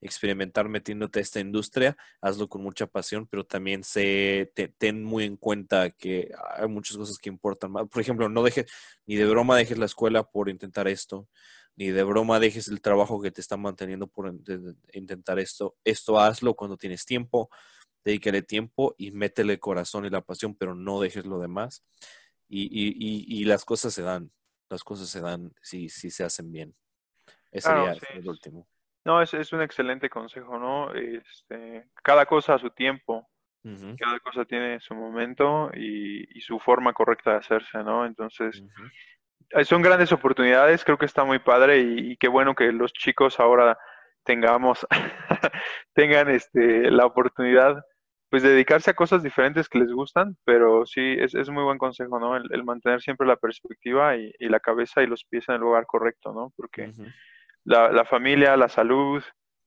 experimentar metiéndote a esta industria, hazlo con mucha pasión, pero también se, ten muy en cuenta que hay muchas cosas que importan más. Por ejemplo, no dejes, ni de broma dejes la escuela por intentar esto, ni de broma dejes el trabajo que te está manteniendo por intentar esto. Esto hazlo cuando tienes tiempo, dedícale tiempo y métele el corazón y la pasión, pero no dejes lo demás. Y, y, y, las cosas se dan, las cosas se dan si, si se hacen bien. Ese sería el último. No, es, es un excelente consejo, ¿no? Este, cada cosa a su tiempo, cada cosa tiene su momento y, su forma correcta de hacerse, ¿no? Entonces, eh, son grandes oportunidades, creo que está muy padre y, y qué bueno que los chicos ahora tengamos, tengan este, la oportunidad pues dedicarse a cosas diferentes que les gustan, pero sí, es, es muy buen consejo, ¿no? El, mantener siempre la perspectiva y, la cabeza y los pies en el lugar correcto, ¿no? Porque la, la, familia, la salud,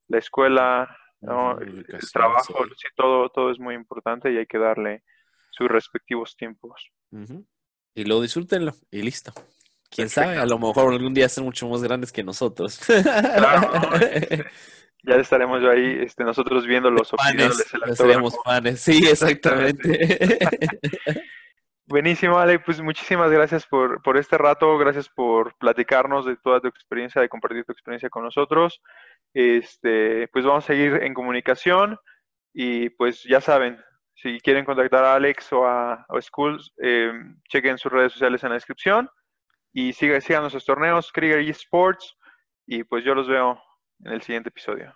la escuela, ¿no? el, trabajo, sí, todo, todo es muy importante y hay que darle sus respectivos tiempos. Y lo disfrútenlo y listo. Quién sabe, a lo mejor algún día ser mucho más grandes que nosotros. Claro, ya estaremos yo ahí, este, nosotros viendo los opiniones. Seríamos fanes, sí, exactamente. Buenísimo, Ale, pues muchísimas gracias por, por este rato, gracias por platicarnos de toda tu experiencia, de compartir tu experiencia con nosotros. Este, pues vamos a seguir en comunicación y pues ya saben, si quieren contactar a Alex o a, Schools, eh, chequen sus redes sociales en la descripción y sigan, sigan nuestros torneos, Krieger Esports, y pues yo los veo en el siguiente episodio.